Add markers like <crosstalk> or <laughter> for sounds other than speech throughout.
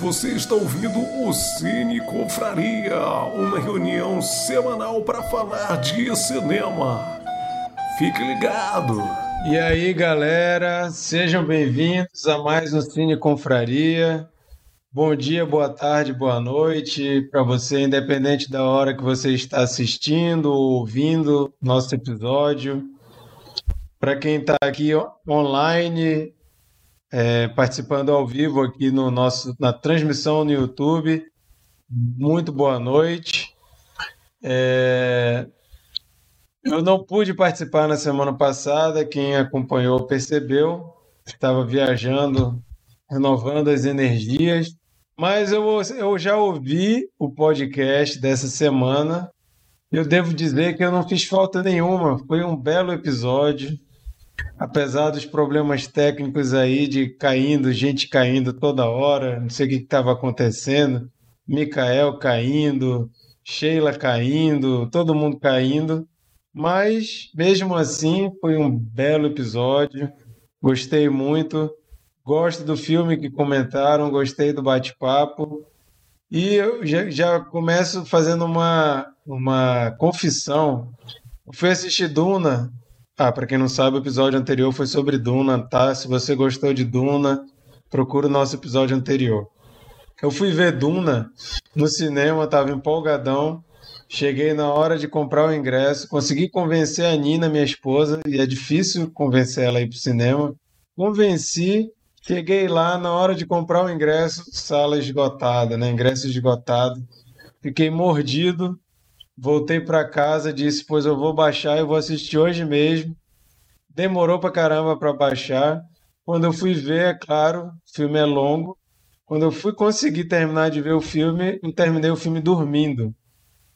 Você está ouvindo o Cine Confraria, uma reunião semanal para falar de cinema. Fique ligado! E aí, galera, sejam bem-vindos a mais um Cine Confraria. Bom dia, boa tarde, boa noite para você, independente da hora que você está assistindo ou ouvindo nosso episódio. Para quem está aqui online, é, participando ao vivo aqui no nosso, na transmissão no YouTube. Muito boa noite. É, eu não pude participar na semana passada, quem acompanhou percebeu. Estava viajando, renovando as energias. Mas eu, eu já ouvi o podcast dessa semana. Eu devo dizer que eu não fiz falta nenhuma. Foi um belo episódio apesar dos problemas técnicos aí de caindo, gente caindo toda hora, não sei o que estava acontecendo, Mikael caindo, Sheila caindo, todo mundo caindo, mas mesmo assim foi um belo episódio, gostei muito, gosto do filme que comentaram, gostei do bate-papo. E eu já, já começo fazendo uma, uma confissão. Eu fui assistir Duna ah, para quem não sabe, o episódio anterior foi sobre Duna, tá? Se você gostou de Duna, procura o nosso episódio anterior. Eu fui ver Duna no cinema, tava empolgadão. Cheguei na hora de comprar o ingresso, consegui convencer a Nina, minha esposa, e é difícil convencer ela a ir pro cinema. Convenci, cheguei lá na hora de comprar o ingresso, sala esgotada, né? Ingresso esgotado. Fiquei mordido, Voltei para casa, disse: Pois eu vou baixar, eu vou assistir hoje mesmo. Demorou para caramba para baixar. Quando eu fui ver, é claro, o filme é longo. Quando eu fui conseguir terminar de ver o filme, eu terminei o filme dormindo.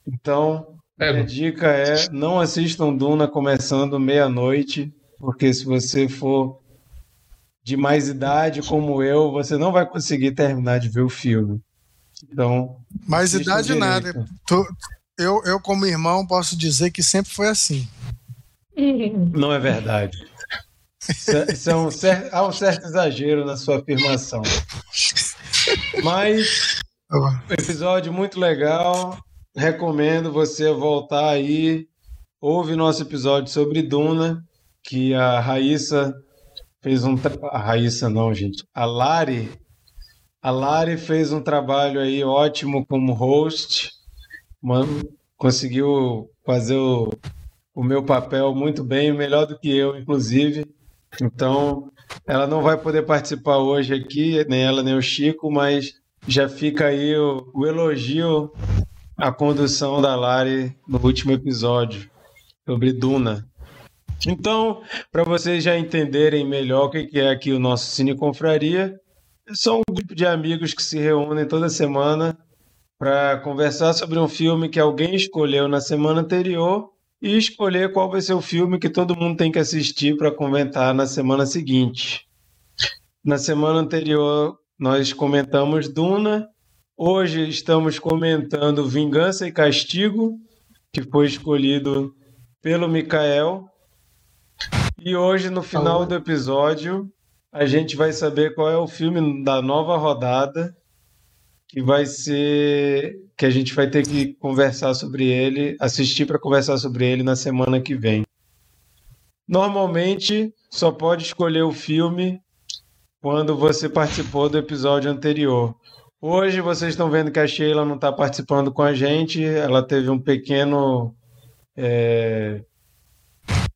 Então, é. a dica é: não assistam Duna começando meia-noite, porque se você for de mais idade como eu, você não vai conseguir terminar de ver o filme. Então. Mais idade direito. nada. Tô, eu, eu, como irmão, posso dizer que sempre foi assim. Não é verdade. Isso é um certo, há um certo exagero na sua afirmação. Mas, episódio muito legal. Recomendo você voltar aí. Ouve nosso episódio sobre Duna, que a Raíssa fez um. A Raíssa não, gente. A Lari. A Lari fez um trabalho aí ótimo como host mano, conseguiu fazer o, o meu papel muito bem, melhor do que eu, inclusive. Então, ela não vai poder participar hoje aqui, nem ela nem o Chico, mas já fica aí o, o elogio à condução da Lari no último episódio sobre Duna. Então, para vocês já entenderem melhor o que é aqui o nosso Cine Confraria, são um grupo de amigos que se reúnem toda semana para conversar sobre um filme que alguém escolheu na semana anterior e escolher qual vai ser o filme que todo mundo tem que assistir para comentar na semana seguinte. Na semana anterior nós comentamos Duna, hoje estamos comentando Vingança e Castigo, que foi escolhido pelo Mikael. E hoje, no final do episódio, a gente vai saber qual é o filme da nova rodada que vai ser que a gente vai ter que conversar sobre ele, assistir para conversar sobre ele na semana que vem. Normalmente só pode escolher o filme quando você participou do episódio anterior. Hoje vocês estão vendo que a Sheila não está participando com a gente, ela teve um pequeno é,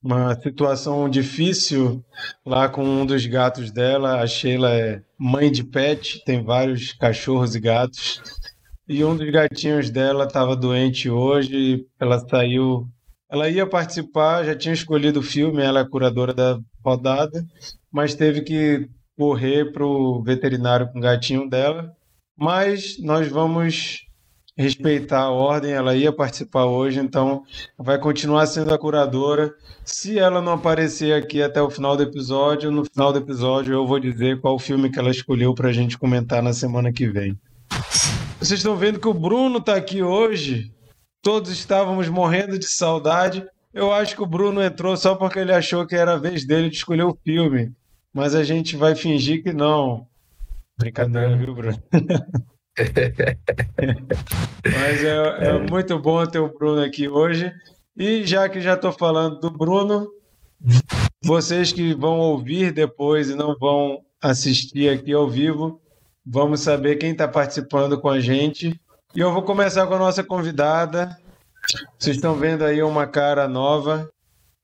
uma situação difícil lá com um dos gatos dela. A Sheila é mãe de pet, tem vários cachorros e gatos. E um dos gatinhos dela estava doente hoje, ela saiu. Ela ia participar, já tinha escolhido o filme, ela é a curadora da rodada, mas teve que correr para o veterinário com o gatinho dela. Mas nós vamos respeitar a ordem, ela ia participar hoje, então vai continuar sendo a curadora. Se ela não aparecer aqui até o final do episódio, no final do episódio eu vou dizer qual filme que ela escolheu para a gente comentar na semana que vem. Vocês estão vendo que o Bruno está aqui hoje. Todos estávamos morrendo de saudade. Eu acho que o Bruno entrou só porque ele achou que era a vez dele de escolher o filme. Mas a gente vai fingir que não. Brincadeira, viu, Bruno? <laughs> Mas é, é, muito bom ter o Bruno aqui hoje. E já que já estou falando do Bruno, vocês que vão ouvir depois e não vão assistir aqui ao vivo, vamos saber quem está participando com a gente. E eu vou começar com a nossa convidada. Vocês estão vendo aí uma cara nova.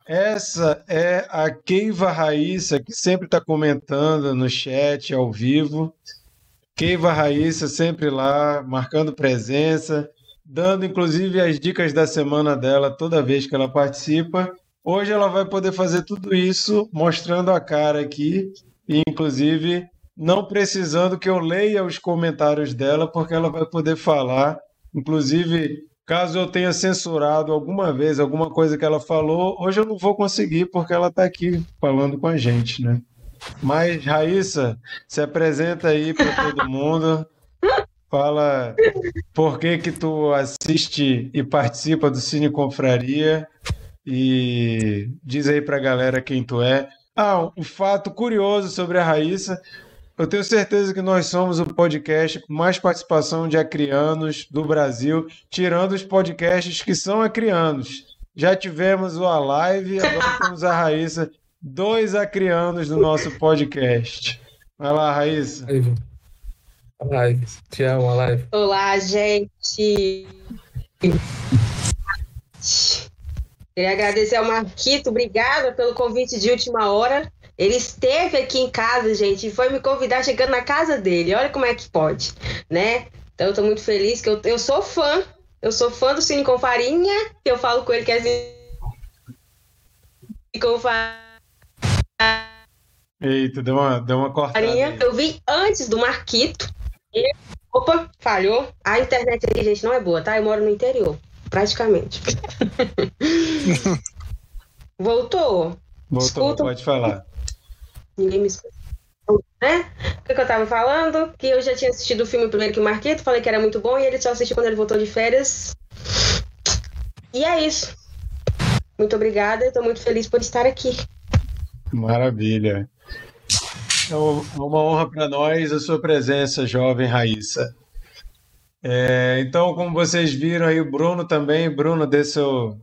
Essa é a Keiva Raíssa, que sempre está comentando no chat ao vivo. Keiva Raíssa sempre lá, marcando presença, dando inclusive as dicas da semana dela toda vez que ela participa. Hoje ela vai poder fazer tudo isso mostrando a cara aqui e inclusive não precisando que eu leia os comentários dela, porque ela vai poder falar. Inclusive, caso eu tenha censurado alguma vez alguma coisa que ela falou, hoje eu não vou conseguir porque ela está aqui falando com a gente, né? Mas, Raíssa, se apresenta aí para todo mundo. Fala por que que tu assiste e participa do Cine Confraria e diz aí para a galera quem tu é. Ah, um fato curioso sobre a Raíssa. Eu tenho certeza que nós somos o podcast com mais participação de acrianos do Brasil, tirando os podcasts que são acrianos. Já tivemos o Alive, agora temos a Raíssa dois acrianos do nosso podcast. Vai lá, Raíssa. Live. Te amo, live. Olá, gente. Queria agradecer ao Marquito, obrigada pelo convite de última hora. Ele esteve aqui em casa, gente, e foi me convidar chegando na casa dele. Olha como é que pode, né? Então eu tô muito feliz que eu, eu sou fã. Eu sou fã do Cine com Farinha, que eu falo com ele que é Cine com Farinha Eita, deu uma, deu uma cortada. Aí. Eu vi antes do Marquito. E, opa, falhou. A internet aqui, gente, não é boa, tá? Eu moro no interior, praticamente. <laughs> Voltou. Voltou, Escuta. pode falar. Ninguém me escuta. Né? O que, que, eu tava falando? Que eu já tinha assistido o filme primeiro que o Marquito, falei que era muito bom e ele só assistiu quando ele voltou de férias. E é isso. Muito obrigada, estou muito feliz por estar aqui. Maravilha. É uma honra para nós a sua presença, jovem Raíssa. É, então, como vocês viram aí, o Bruno também. Bruno, dê seu,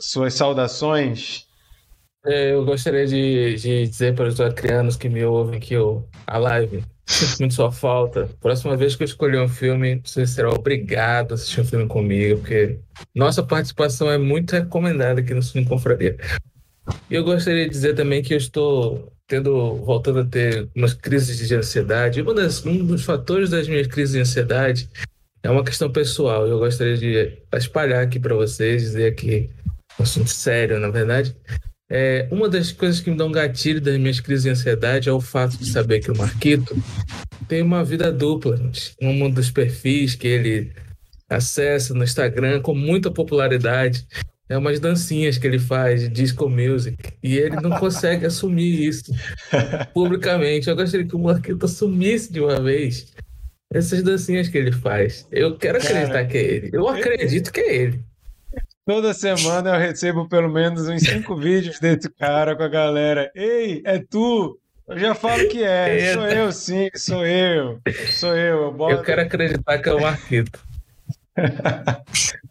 suas saudações. É, eu gostaria de, de, dizer para os acrianos que me ouvem que eu, a live sinto muito sua falta. Próxima vez que eu escolher um filme, você será obrigado a assistir um filme comigo, porque nossa participação é muito recomendada aqui no Cine Confraria. Eu gostaria de dizer também que eu estou tendo, voltando a ter umas crises de ansiedade. Uma das, um dos fatores das minhas crises de ansiedade é uma questão pessoal. Eu gostaria de espalhar aqui para vocês, dizer que um assunto sério, na verdade. É, uma das coisas que me dão gatilho das minhas crises de ansiedade é o fato de saber que o Marquito tem uma vida dupla. Um dos perfis que ele acessa no Instagram com muita popularidade é umas dancinhas que ele faz de disco music e ele não consegue assumir isso <laughs> publicamente. Eu gostaria que o Marquito assumisse de uma vez essas dancinhas que ele faz. Eu quero acreditar Cara, que é ele. Eu acredito que é ele. Toda semana eu recebo pelo menos uns cinco <laughs> vídeos desse cara com a galera. Ei, é tu! Eu já falo que é. Eita. Sou eu, sim, sou eu. Sou eu. Eu, boto... eu quero acreditar que é o Marquito. <laughs>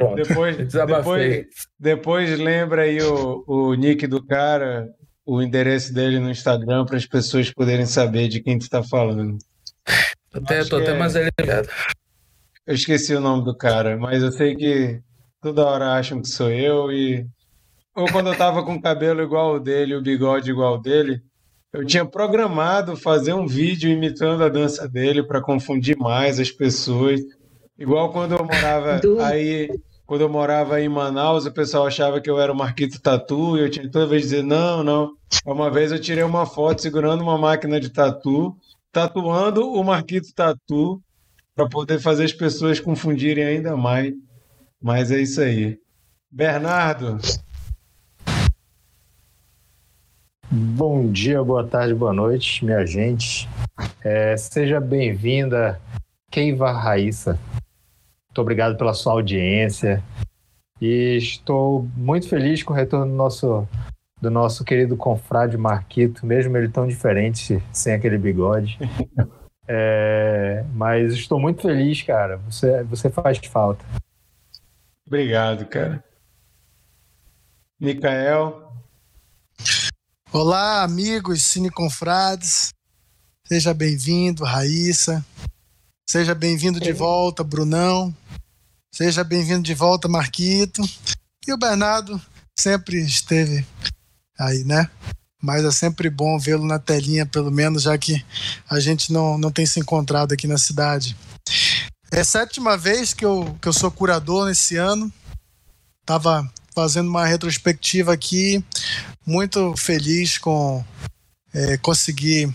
Pronto. Depois, <laughs> depois, depois lembra aí o, o nick do cara, o endereço dele no Instagram para as pessoas poderem saber de quem tu está falando. Até, tô até é... mais aliviado. Eu esqueci o nome do cara, mas eu sei que toda hora acham que sou eu e ou quando eu tava com o cabelo igual o dele, o bigode igual o dele, eu tinha programado fazer um vídeo imitando a dança dele para confundir mais as pessoas. Igual quando eu morava aí quando eu morava em Manaus, o pessoal achava que eu era o Marquito Tatu e eu tinha toda vez dizer não, não. Uma vez eu tirei uma foto segurando uma máquina de tatu, tatuando o Marquito Tatu para poder fazer as pessoas confundirem ainda mais. Mas é isso aí. Bernardo. Bom dia, boa tarde, boa noite, minha gente. É, seja bem-vinda, Keiva Raíssa. Muito obrigado pela sua audiência. E estou muito feliz com o retorno do nosso do nosso querido confrade Marquito, mesmo ele tão diferente, sem aquele bigode. <laughs> É, mas estou muito feliz, cara. Você, você faz falta. Obrigado, cara. Micael. Olá, amigos cineconfrades. Seja bem-vindo, Raíssa. Seja bem-vindo de volta, Brunão. Seja bem-vindo de volta, Marquito. E o Bernardo sempre esteve aí, né? Mas é sempre bom vê-lo na telinha, pelo menos, já que a gente não, não tem se encontrado aqui na cidade. É a sétima vez que eu, que eu sou curador nesse ano. Estava fazendo uma retrospectiva aqui, muito feliz com é, conseguir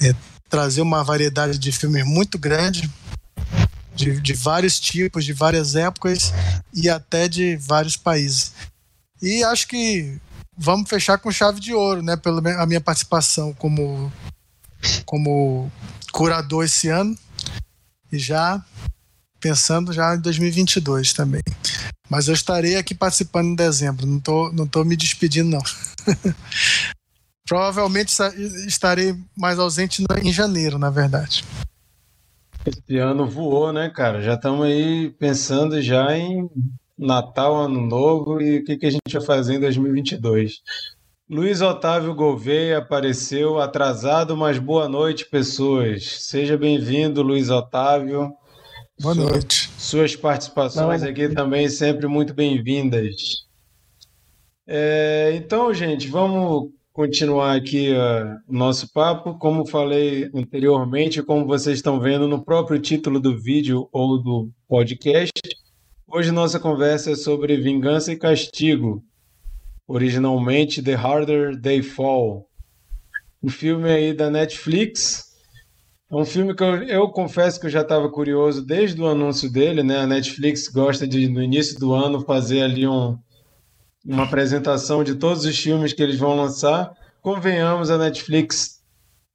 é, trazer uma variedade de filmes muito grande, de, de vários tipos, de várias épocas e até de vários países. E acho que vamos fechar com chave de ouro, né? Pela a minha participação como, como curador esse ano. E já pensando já em 2022 também. Mas eu estarei aqui participando em dezembro, não tô, não tô me despedindo, não. <laughs> Provavelmente estarei mais ausente em janeiro, na verdade. Esse ano voou, né, cara? Já estamos aí pensando já em Natal, Ano Novo e o que, que a gente vai fazer em 2022. Luiz Otávio Gouveia apareceu atrasado, mas boa noite, pessoas. Seja bem-vindo, Luiz Otávio. Boa noite. Suas participações aqui também sempre muito bem-vindas. É, então, gente, vamos continuar aqui uh, o nosso papo. Como falei anteriormente, como vocês estão vendo no próprio título do vídeo ou do podcast, Hoje nossa conversa é sobre vingança e castigo, originalmente The Harder They Fall. Um filme aí da Netflix. É um filme que eu, eu confesso que eu já estava curioso desde o anúncio dele, né? A Netflix gosta de no início do ano fazer ali um, uma apresentação de todos os filmes que eles vão lançar. Convenhamos, a Netflix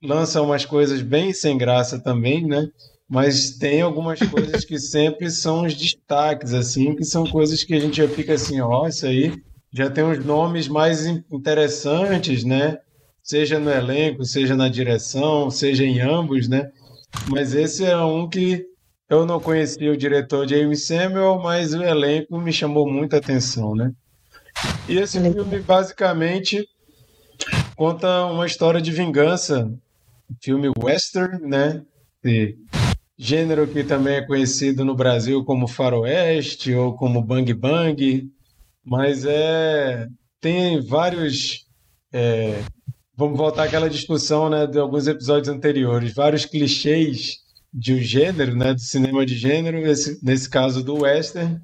lança umas coisas bem sem graça também, né? mas tem algumas <laughs> coisas que sempre são os destaques, assim, que são coisas que a gente já fica assim, ó, isso aí já tem uns nomes mais interessantes, né? Seja no elenco, seja na direção, seja em ambos, né? Mas esse é um que eu não conhecia o diretor James Samuel, mas o elenco me chamou muita atenção, né? E esse filme basicamente conta uma história de vingança, filme western, né? Gênero que também é conhecido no Brasil como faroeste ou como bang bang, mas é tem vários é, vamos voltar àquela discussão né, de alguns episódios anteriores, vários clichês de um gênero, né, do cinema de gênero, esse, nesse caso do western,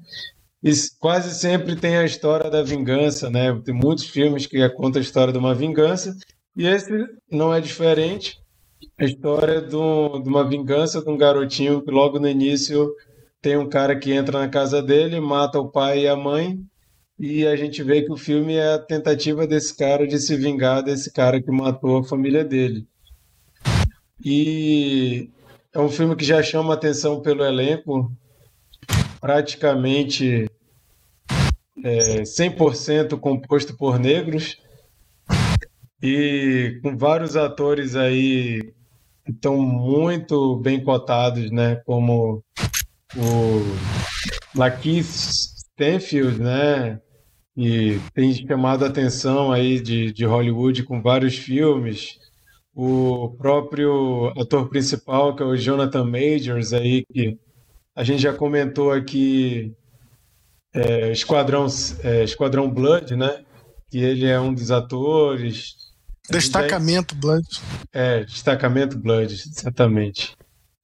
e quase sempre tem a história da vingança, né? Tem muitos filmes que contam a história de uma vingança, e esse não é diferente a história do, de uma vingança de um garotinho que logo no início tem um cara que entra na casa dele, mata o pai e a mãe, e a gente vê que o filme é a tentativa desse cara de se vingar desse cara que matou a família dele. E é um filme que já chama atenção pelo elenco, praticamente é, 100% composto por negros e com vários atores aí que estão muito bem cotados, né? Como o Lakeith Stanfield, né? E tem chamado a atenção aí de, de Hollywood com vários filmes. O próprio ator principal, que é o Jonathan Majors, aí, que a gente já comentou aqui, é, Esquadrão, é, Esquadrão Blood, né? Que ele é um dos atores. Destacamento Blood. É, Destacamento Blood, exatamente.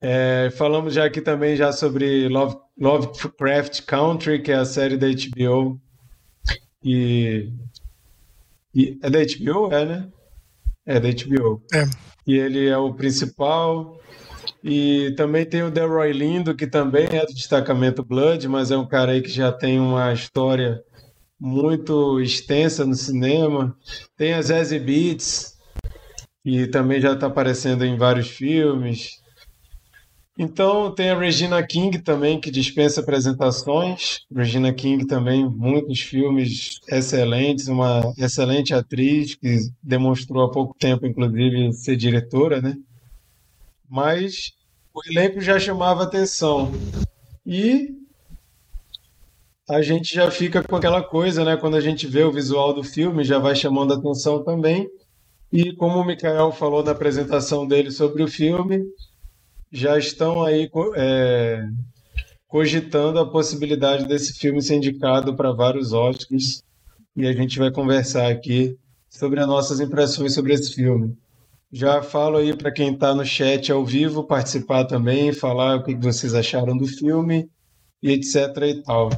É, falamos já aqui também já sobre Love, Lovecraft Country, que é a série da HBO. E, e é da HBO, é, né? É da HBO. É. E ele é o principal. E também tem o Delroy Lindo, que também é do destacamento Blood, mas é um cara aí que já tem uma história muito extensa no cinema. Tem a Zazie Beats, que também já está aparecendo em vários filmes. Então tem a Regina King também, que dispensa apresentações. Regina King também, muitos filmes excelentes, uma excelente atriz que demonstrou há pouco tempo, inclusive, ser diretora, né? Mas o elenco já chamava atenção. E a gente já fica com aquela coisa, né? Quando a gente vê o visual do filme, já vai chamando atenção também. E como o Mikael falou na apresentação dele sobre o filme, já estão aí é, cogitando a possibilidade desse filme ser indicado para vários Oscars e a gente vai conversar aqui sobre as nossas impressões sobre esse filme. Já falo aí para quem está no chat ao vivo participar também, falar o que vocês acharam do filme e etc e tal.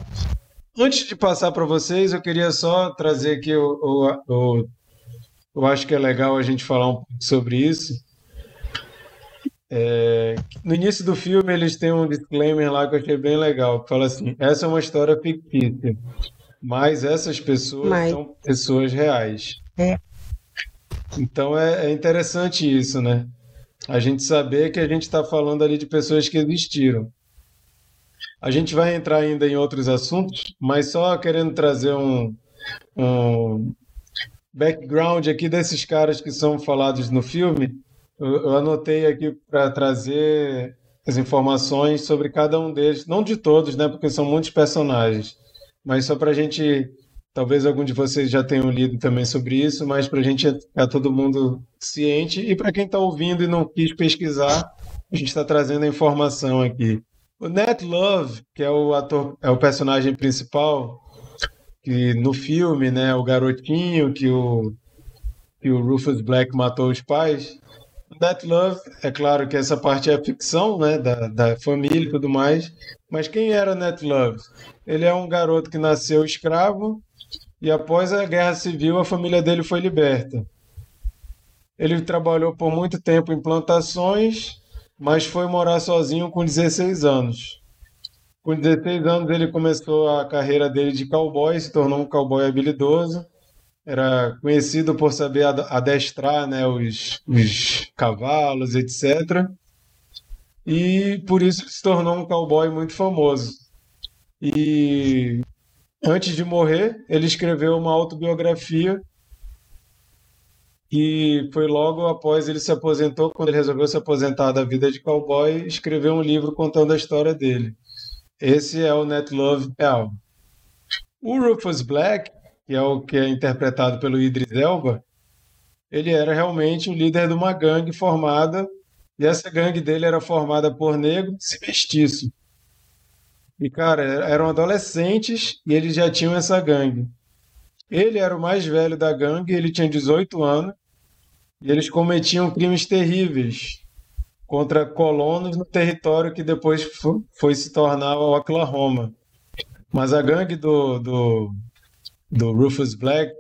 Antes de passar para vocês, eu queria só trazer aqui o, o, o, eu acho que é legal a gente falar um pouco sobre isso é, no início do filme, eles têm um disclaimer lá que eu achei bem legal, que fala assim: essa é uma história fictícia, mas essas pessoas mas... são pessoas reais. É. Então é, é interessante isso, né? A gente saber que a gente está falando ali de pessoas que existiram. A gente vai entrar ainda em outros assuntos, mas só querendo trazer um, um background aqui desses caras que são falados no filme eu, anotei aqui para trazer as informações sobre cada um deles, não de todos, né, porque são muitos personagens, mas só para a gente, talvez algum de vocês já tenham lido também sobre isso, mas para a gente ficar todo mundo ciente e para quem está ouvindo e não quis pesquisar, a gente está trazendo a informação aqui. O Nat Love, que é o ator, é o personagem principal, que no filme, né, o garotinho que o que o Rufus Black matou os pais, That Love, é claro que essa parte é ficção, né, da, da família e tudo mais, mas quem era Net Love? Ele é um garoto que nasceu escravo e após a guerra civil a família dele foi liberta. Ele trabalhou por muito tempo em plantações, mas foi morar sozinho com 16 anos. Com 16 anos ele começou a carreira dele de cowboy, se tornou um cowboy habilidoso era conhecido por saber adestrar né, os, os cavalos, etc. E por isso se tornou um cowboy muito famoso. E antes de morrer, ele escreveu uma autobiografia e foi logo após ele se aposentou, quando ele resolveu se aposentar da vida de cowboy, escreveu um livro contando a história dele. Esse é o Net Love Real. O Rufus Black que é o que é interpretado pelo Idris Elba, ele era realmente o líder de uma gangue formada, e essa gangue dele era formada por negros e mestiços. E, cara, eram adolescentes e eles já tinham essa gangue. Ele era o mais velho da gangue, ele tinha 18 anos, e eles cometiam crimes terríveis contra colonos no território que depois foi se tornar o Oklahoma. Mas a gangue do, do, do Rufus Black,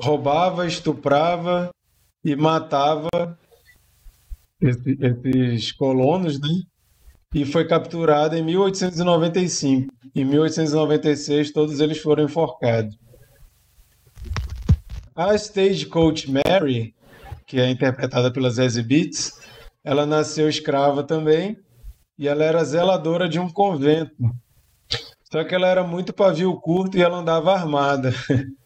roubava, estuprava e matava esses colonos, né? E foi capturado em 1895. Em 1896, todos eles foram enforcados. A Stagecoach Mary, que é interpretada pela Zazie Beetz, ela nasceu escrava também e ela era zeladora de um convento só que ela era muito pavio curto e ela andava armada. <laughs>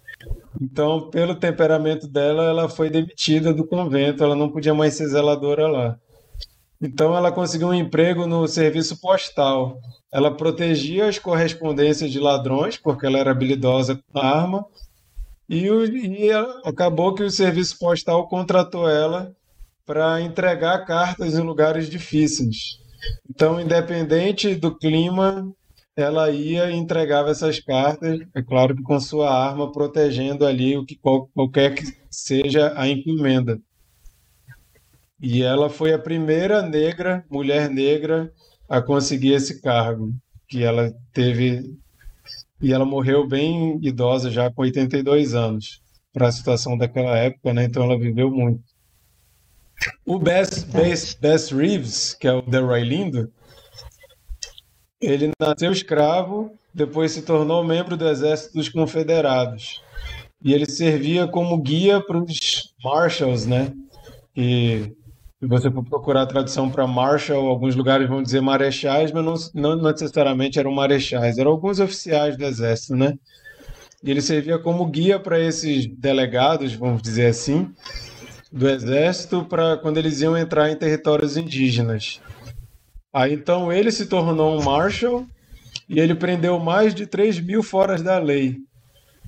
Então, pelo temperamento dela, ela foi demitida do convento, ela não podia mais ser zeladora lá. Então, ela conseguiu um emprego no serviço postal. Ela protegia as correspondências de ladrões, porque ela era habilidosa com a arma, e, e acabou que o serviço postal contratou ela para entregar cartas em lugares difíceis. Então, independente do clima, ela ia e entregava essas cartas, é claro que com sua arma, protegendo ali o que qualquer que seja a encomenda. E ela foi a primeira negra, mulher negra, a conseguir esse cargo, que ela teve e ela morreu bem idosa, já com 82 anos, para a situação daquela época, né? Então ela viveu muito. O Bess, Bess, Bess Reeves, que é o Delroy Lindo, ele nasceu escravo, depois se tornou membro do exército dos confederados. E ele servia como guia para os marshals, né? E Se você for procurar a tradução para Marshal, alguns lugares vão dizer marechais, mas não, não necessariamente eram marechais, eram alguns oficiais do exército, né? E ele servia como guia para esses delegados, vamos dizer assim, do exército, para quando eles iam entrar em territórios indígenas. Aí então ele se tornou um marshal e ele prendeu mais de 3 mil foras da lei.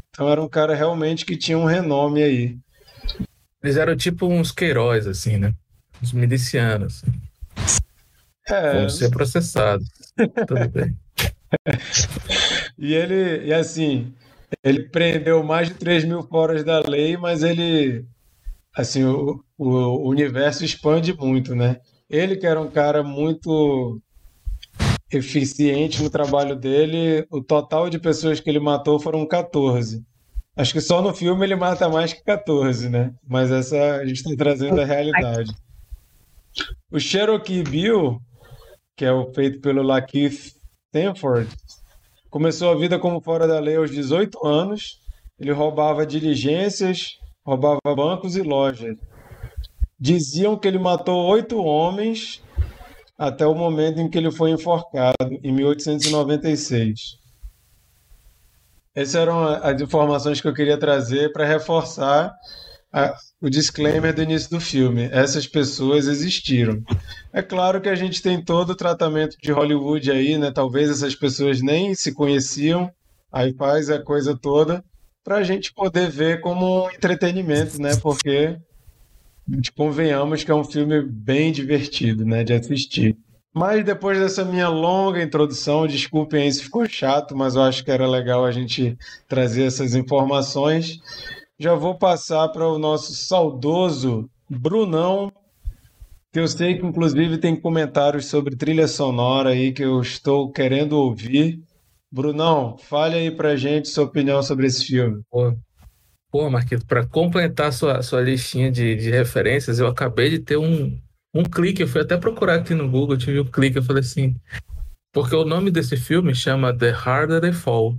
Então era um cara realmente que tinha um renome aí. Eles eram tipo uns Queiroz, assim, né? Os milicianos. É. Vão ser processados. Tudo bem. <laughs> e ele, e assim, ele prendeu mais de 3 mil foras da lei, mas ele, assim, o, o universo expande muito, né? Ele que era um cara muito eficiente no trabalho dele, o total de pessoas que ele matou foram 14. Acho que só no filme ele mata mais que 14, né? Mas essa a gente está trazendo a realidade. O Cherokee Bill, que é o feito pelo Lakeith Stanford, começou a vida como fora da lei aos 18 anos. Ele roubava diligências, roubava bancos e lojas. Diziam que ele matou oito homens até o momento em que ele foi enforcado, em 1896. Essas eram as informações que eu queria trazer para reforçar a, o disclaimer do início do filme. Essas pessoas existiram. É claro que a gente tem todo o tratamento de Hollywood aí, né? Talvez essas pessoas nem se conheciam, aí faz a coisa toda para a gente poder ver como um entretenimento, né? Porque convenhamos que é um filme bem divertido, né? De assistir. Mas depois dessa minha longa introdução, desculpem aí se ficou chato, mas eu acho que era legal a gente trazer essas informações. Já vou passar para o nosso saudoso Brunão, que eu sei que inclusive tem comentários sobre trilha sonora aí que eu estou querendo ouvir. Brunão, fale aí pra gente sua opinião sobre esse filme. Pô, pô Marquito, para completar sua, sua listinha de, de referências, eu acabei de ter um, um clique, eu fui até procurar aqui no Google, tive um clique, eu falei assim, porque o nome desse filme chama The Harder They Fall.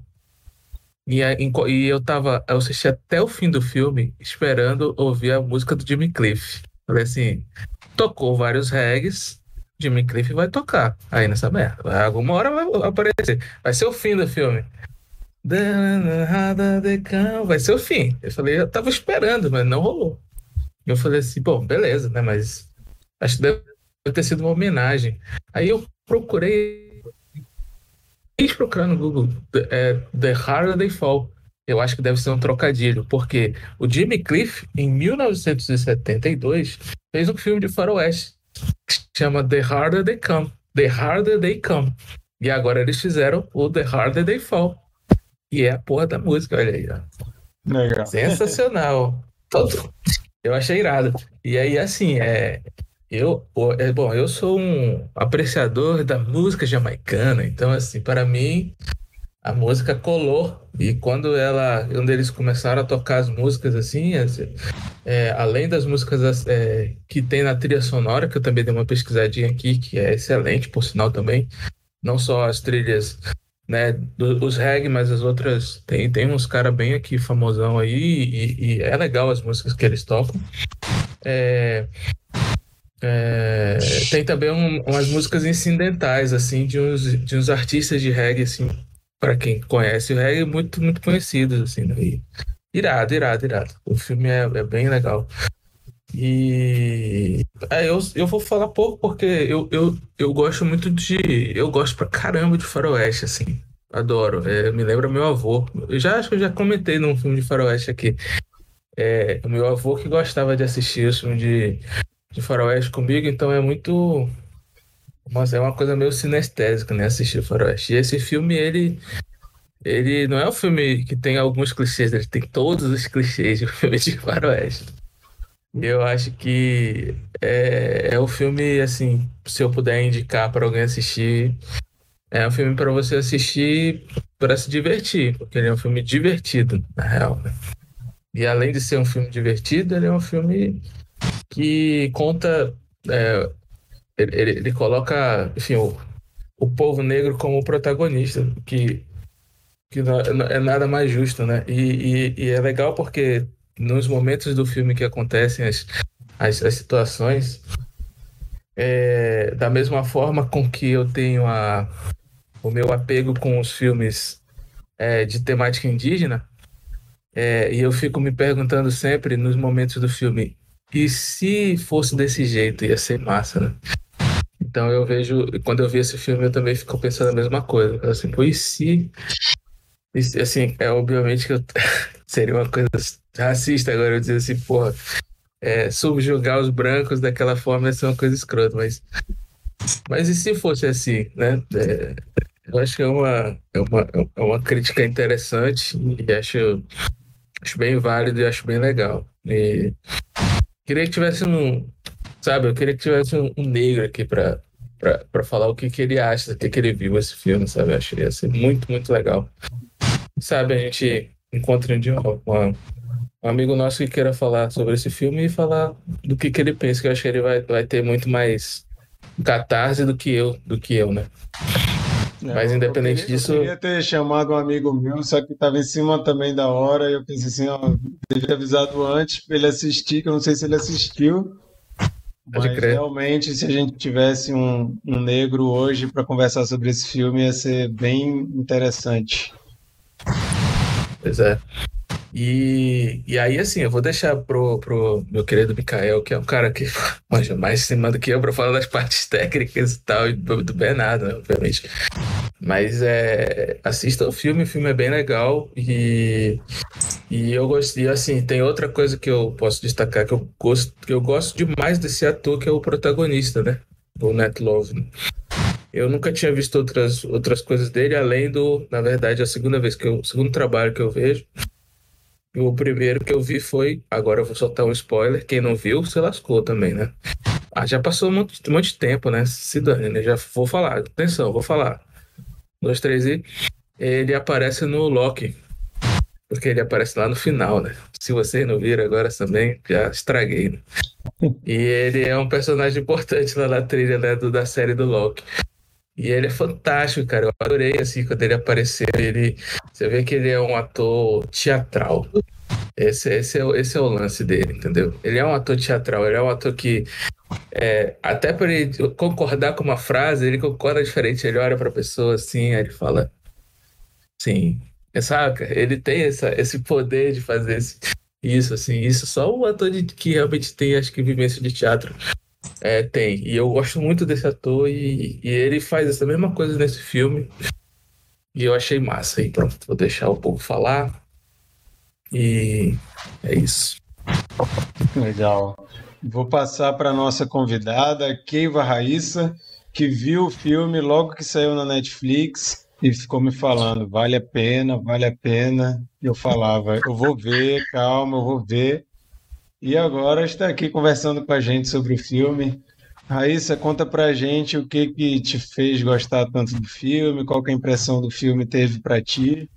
E, e eu tava, eu assisti até o fim do filme esperando ouvir a música do Jimmy Cliff. Falei assim, tocou vários regs, Jimmy Cliff vai tocar aí nessa merda. Alguma hora vai aparecer. Vai ser o fim do filme. Vai ser o fim. Eu falei, eu tava esperando, mas não rolou. Eu falei assim, bom, beleza, né? Mas Acho que deve ter sido uma homenagem. Aí eu procurei. Quis procurar no Google é, The Harder They Fall. Eu acho que deve ser um trocadilho, porque o Jimmy Cliff, em 1972, fez um filme de faroeste que se chama The Harder They Come. The Harder They Come. E agora eles fizeram o The Harder They Fall. E é a porra da música, olha aí. Ó. Legal. Sensacional. Todo. <laughs> Eu achei irado. E aí, assim, é, eu, é, bom, eu sou um apreciador da música jamaicana, então, assim, para mim, a música colou. E quando ela, quando eles começaram a tocar as músicas, assim, é, além das músicas é, que tem na trilha sonora, que eu também dei uma pesquisadinha aqui, que é excelente, por sinal também, não só as trilhas né, dos reggae, mas as outras tem, tem uns caras bem aqui famosão aí e, e, é legal as músicas que eles tocam. É, é, tem também um, umas músicas incidentais, assim, de uns, de uns artistas de reggae, assim, para quem conhece o reggae, muito, muito conhecidos, assim, né? E, irado, irado, irado. O filme é, é bem legal. E é, eu, eu vou falar pouco porque eu, eu, eu gosto muito de. Eu gosto pra caramba de faroeste, assim. Adoro. É, me lembra meu avô. Eu já acho que eu já comentei num filme de faroeste aqui. É, meu avô que gostava de assistir o filme de de faroeste comigo, então é muito. Nossa, é uma coisa meio sinestésica, né? Assistir faroeste. E esse filme, ele. Ele não é um filme que tem alguns clichês, ele tem todos os clichês de um <laughs> filme de faroeste. Eu acho que é, é um filme, assim, se eu puder indicar para alguém assistir, é um filme para você assistir para se divertir, porque ele é um filme divertido, na real. Né? E além de ser um filme divertido, ele é um filme que conta. É, ele, ele, coloca, enfim, o, o povo negro como protagonista, que, que não, é nada mais justo, né? E, e, e, é legal porque nos momentos do filme que acontecem as, as, as situações, é, da mesma forma com que eu tenho a, o meu apego com os filmes é, de temática indígena, é, e eu fico me perguntando sempre nos momentos do filme, e se fosse desse jeito, ia ser massa, né? Então eu vejo, quando eu vi esse filme, eu também fico pensando a mesma coisa. Assim, pô, e se. Assim, é obviamente que eu, <laughs> seria uma coisa racista agora eu dizer assim, porra, é, subjugar os brancos daquela forma ia ser uma coisa escrota, mas. Mas e se fosse assim, né? É, eu acho que é uma, é uma, é uma crítica interessante e acho, acho bem válido e acho bem legal. E queria que tivesse um, sabe, eu queria que tivesse um, um negro aqui para para falar o que, que ele acha, o que, que ele viu esse filme, sabe? Eu que ia ser muito, muito legal. Sabe, a gente encontra um dia um amigo nosso que queira falar sobre esse filme e falar do que, que ele pensa, que eu acho que ele vai, vai ter muito mais catarse do que eu, do que eu, né? Mas Eu- independente eu queria, disso- Eu queria ter chamado um amigo meu, só que estava em cima também da hora, e eu pensei assim, ó, devia ter avisado antes para ele assistir, que eu não sei se ele assistiu. Pode Mas crer. realmente, se a gente tivesse um, um negro hoje para conversar sobre esse filme, ia ser bem interessante. Pois é. E, e aí, assim, eu vou deixar pro, pro meu querido Mikael, que é um cara que <laughs> manja mais cima do que eu, pra falar das partes técnicas e tal, do, do Bernardo, né, obviamente. Mas é, assista o filme, o filme é bem legal e, e eu gostei, assim, tem outra coisa que eu posso destacar, que eu gosto, que eu gosto demais desse ator, que é o protagonista, né? O Nat Love. Eu nunca tinha visto outras, outras coisas dele, além do, na verdade, a segunda vez que eu, o segundo trabalho que eu vejo. O primeiro que eu vi foi, agora eu vou soltar um spoiler, quem não viu se lascou também, né? Ah, já passou um monte, um monte de tempo, né? Se dane, né? Já vou falar, atenção, vou falar. Um, dois, três e ele aparece no Loki. Porque ele aparece lá no final, né? Se vocês não viram agora também, já estraguei, né? E ele é um personagem importante lá na trilha, né, do, da série do Loki. E ele é fantástico, cara. Eu adorei, assim, quando ele apareceu. Ele, você vê que ele é um ator teatral. Esse, esse, é, esse é o lance dele, entendeu? Ele é um ator teatral, ele é um ator que, é, até para ele concordar com uma frase, ele concorda diferente. Ele olha para a pessoa assim, aí ele fala, sim, saca? Ele tem essa, esse poder de fazer esse- isso, assim. Isso só o ator de- que realmente tem, acho que, vivência de teatro é, tem. E eu gosto muito desse ator e, e ele faz essa mesma coisa nesse filme. E eu achei massa. E pronto, vou deixar o povo falar. E é isso. Legal. Vou passar para nossa convidada, Keiva Raíssa, que viu o filme logo que saiu na Netflix e ficou me falando, vale a pena, vale a pena. Eu falava, eu vou ver, calma, eu vou ver. E agora está aqui conversando com a gente sobre o filme. Raíssa, conta pra gente o que que te fez gostar tanto do filme, qual que a impressão do filme teve para ti.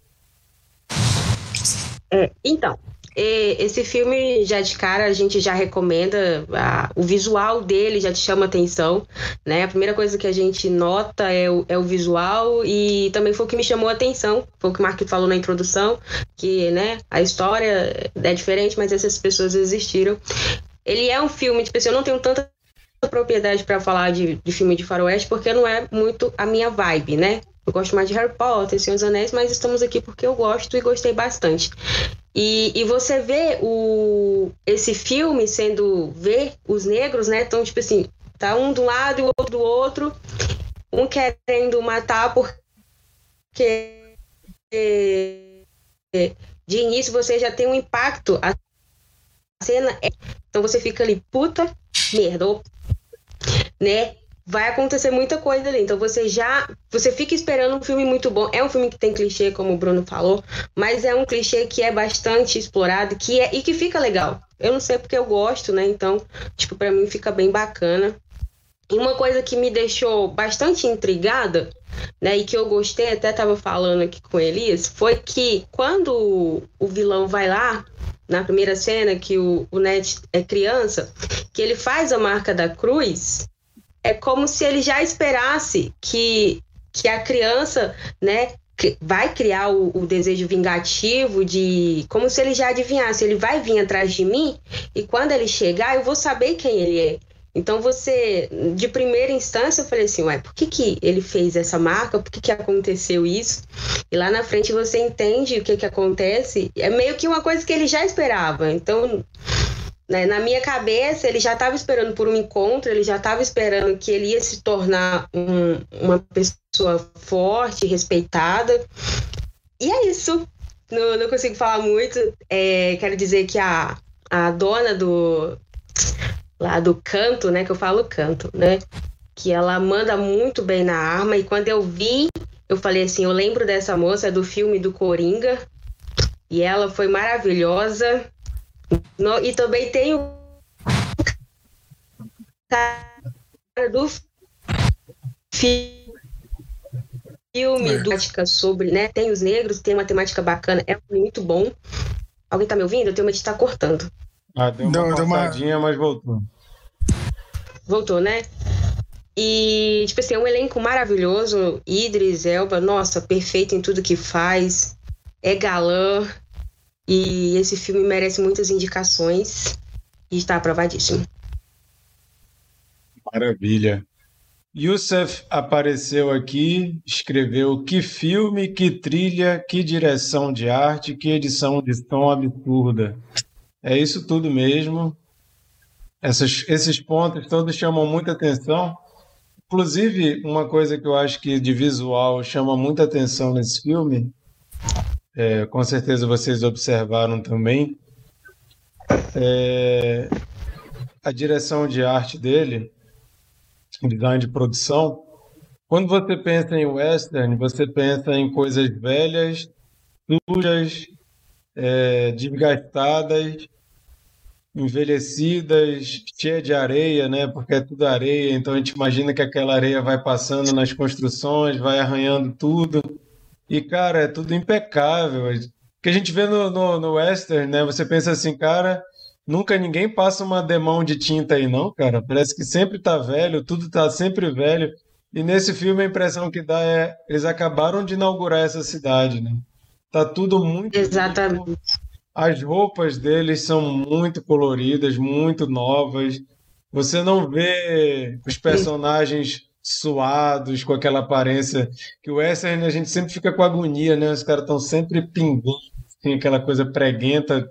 É, então, é, esse filme já de cara a gente já recomenda, a- o visual dele já te chama atenção, né? A primeira coisa que a gente nota é o, é o visual e também foi o que me chamou a atenção, foi o que o Marquinhos falou na introdução, que, né, a história é diferente, mas essas pessoas existiram. Ele é um filme, tipo assim, eu não tenho tanta propriedade para falar de, de filme de faroeste porque não é muito a minha vibe, né? Eu gosto mais de Harry Potter, Senhor dos Anéis, mas estamos aqui porque eu gosto e gostei bastante. E, e você vê o, esse filme sendo. ver os negros, né? Então, tipo assim, tá um um lado e o outro do outro, um querendo matar porque é, de início você já tem um impacto. A cena é. Então você fica ali, puta merda, ou- né? Vai acontecer muita coisa ali. Então você já. Você fica esperando um filme muito bom. É um filme que tem clichê, como o Bruno falou, mas é um clichê que é bastante explorado que é, e que fica legal. Eu não sei porque eu gosto, né? Então, tipo, pra mim fica bem bacana. E uma coisa que me deixou bastante intrigada, né, e que eu gostei, até tava falando aqui com Elias, foi que quando o vilão vai lá, na primeira cena, que o, o é criança, que ele faz a marca da cruz, é como se ele já esperasse que, que a criança, né, vai criar o, o desejo vingativo de. Como se ele já adivinhasse, ele vai vir atrás de mim e quando ele chegar, eu vou saber quem ele é. Então você, de primeira instância, eu falei assim, ué, por que, que ele fez essa marca? Por que, que aconteceu isso? E lá na frente você entende o que, que acontece. É meio que uma coisa que ele já esperava. Então, né, na minha cabeça, ele já estava esperando por um encontro, ele já estava esperando que ele ia se tornar um, uma pessoa forte, respeitada. E é isso. Não, não consigo falar muito. É, quero dizer que a, a dona do, lá do canto, né? Que eu falo canto, né? Que ela manda muito bem na arma. E quando eu vi, eu falei assim: eu lembro dessa moça do filme do Coringa. E ela foi maravilhosa. No, e também tem o cara do filme do sobre, né? Tem os negros, tem uma temática bacana, é muito bom. Alguém tá me ouvindo? Eu tenho medo de estar cortando. Ah, deu uma deu, cortadinha, deu uma... mas voltou. Voltou, né? E, tipo assim, é um elenco maravilhoso. Idris, Elba, nossa, perfeito em tudo que faz. É galã. E esse filme merece muitas indicações. E está aprovadíssimo. Maravilha. Youssef apareceu aqui, escreveu que filme, que trilha, que direção de arte, que edição de som absurda. É isso tudo mesmo. Essas, esses pontos todos chamam muita atenção. Inclusive, uma coisa que eu acho que de visual chama muita atenção nesse filme, é, com certeza vocês observaram também, é a direção de arte dele, design de produção. Quando você pensa em western, você pensa em coisas velhas, sujas, é, desgastadas, envelhecidas, cheias de areia, né? Porque é tudo areia, então a gente imagina que aquela areia vai passando nas construções, vai arranhando tudo. E, cara, é tudo impecável. O que a gente vê no, no, no western, né? Você pensa assim, cara, nunca ninguém passa uma demão de tinta aí, não, cara. Parece que sempre tá velho, tudo tá sempre velho. E nesse filme a impressão que dá é eles acabaram de inaugurar essa cidade, né? Tá tudo muito. Exatamente. As roupas deles são muito coloridas, muito novas. Você não vê os personagens suados, com aquela aparência que o western a gente sempre fica com agonia, né? Os caras estão sempre pingando, tem aquela coisa preguenta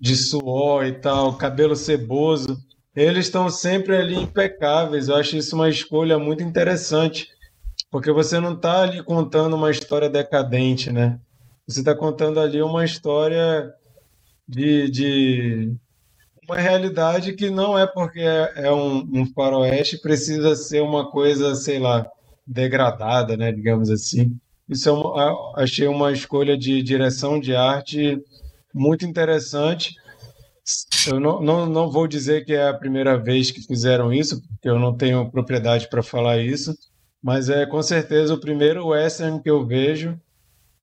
de suor e tal, cabelo ceboso. Eles estão sempre ali impecáveis. Eu acho isso uma escolha muito interessante, porque você não está ali contando uma história decadente, né? Você está contando ali uma história de, de uma realidade que não é porque é, é um, um, faroeste precisa ser uma coisa, sei lá, degradada, né, digamos assim. Isso é uma, achei uma escolha de direção de arte muito interessante. Eu não, não, não vou dizer que é a primeira vez que fizeram isso, porque eu não tenho propriedade para falar isso, mas é com certeza o primeiro western que eu vejo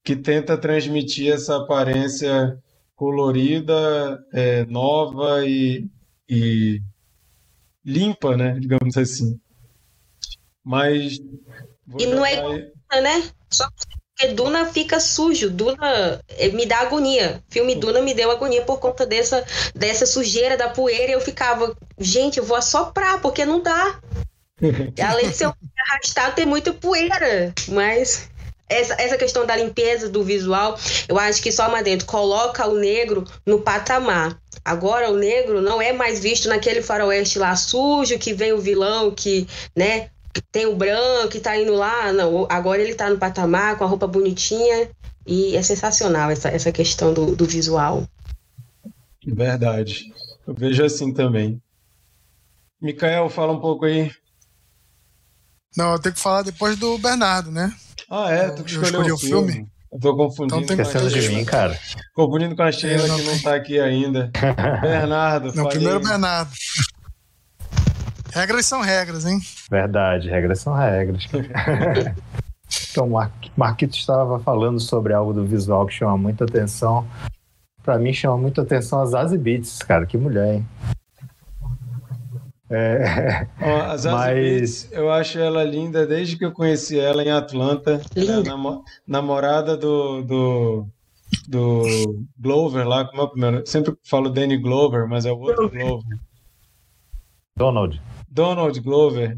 que tenta transmitir essa aparência colorida, é, nova e, e, limpa, né? Digamos assim. Mas. E não é Duna, né? Só porque Duna fica sujo. Duna eh, me dá agonia. O filme Duna me deu agonia por conta dessa, dessa sujeira da poeira. Eu ficava, gente, eu vou assoprar, porque não dá. <laughs> Além de ser arrastado, tem muita poeira. Mas essa, essa questão da limpeza do visual, eu acho que só dentro coloca o negro no patamar. Agora o negro não é mais visto naquele faroeste lá sujo, que vem o vilão, que, né, tem o branco que tá indo lá. Não, agora ele tá no patamar com a roupa bonitinha e é sensacional essa, essa questão do, do visual. Verdade. Eu vejo assim também. Micael, fala um pouco aí. Não, eu tenho que falar depois do Bernardo, né? Ah, é? Tu que escolheu o filme? filme? Eu tô confundindo. Então, Esquecendo de mim, cara. Confundindo com a Sheila não... que não tá aqui ainda. <laughs> Bernardo, Não, primeiro Bernardo. Regras são regras, hein? Verdade, regras são regras. <laughs> então, Mar Marquito estava falando sobre algo do visual que chama muita atenção. Pra mim, chama muita atenção as Zazie Beats, cara. Que mulher, hein? É, a Zazie mas... Beetz, eu acho ela linda desde que eu conheci ela em Atlanta. Linda. Nam namorada do, do, do Glover lá, como é o primeiro? Sempre falo Danny Glover, mas é o outro Glover. Donald. Donald Glover.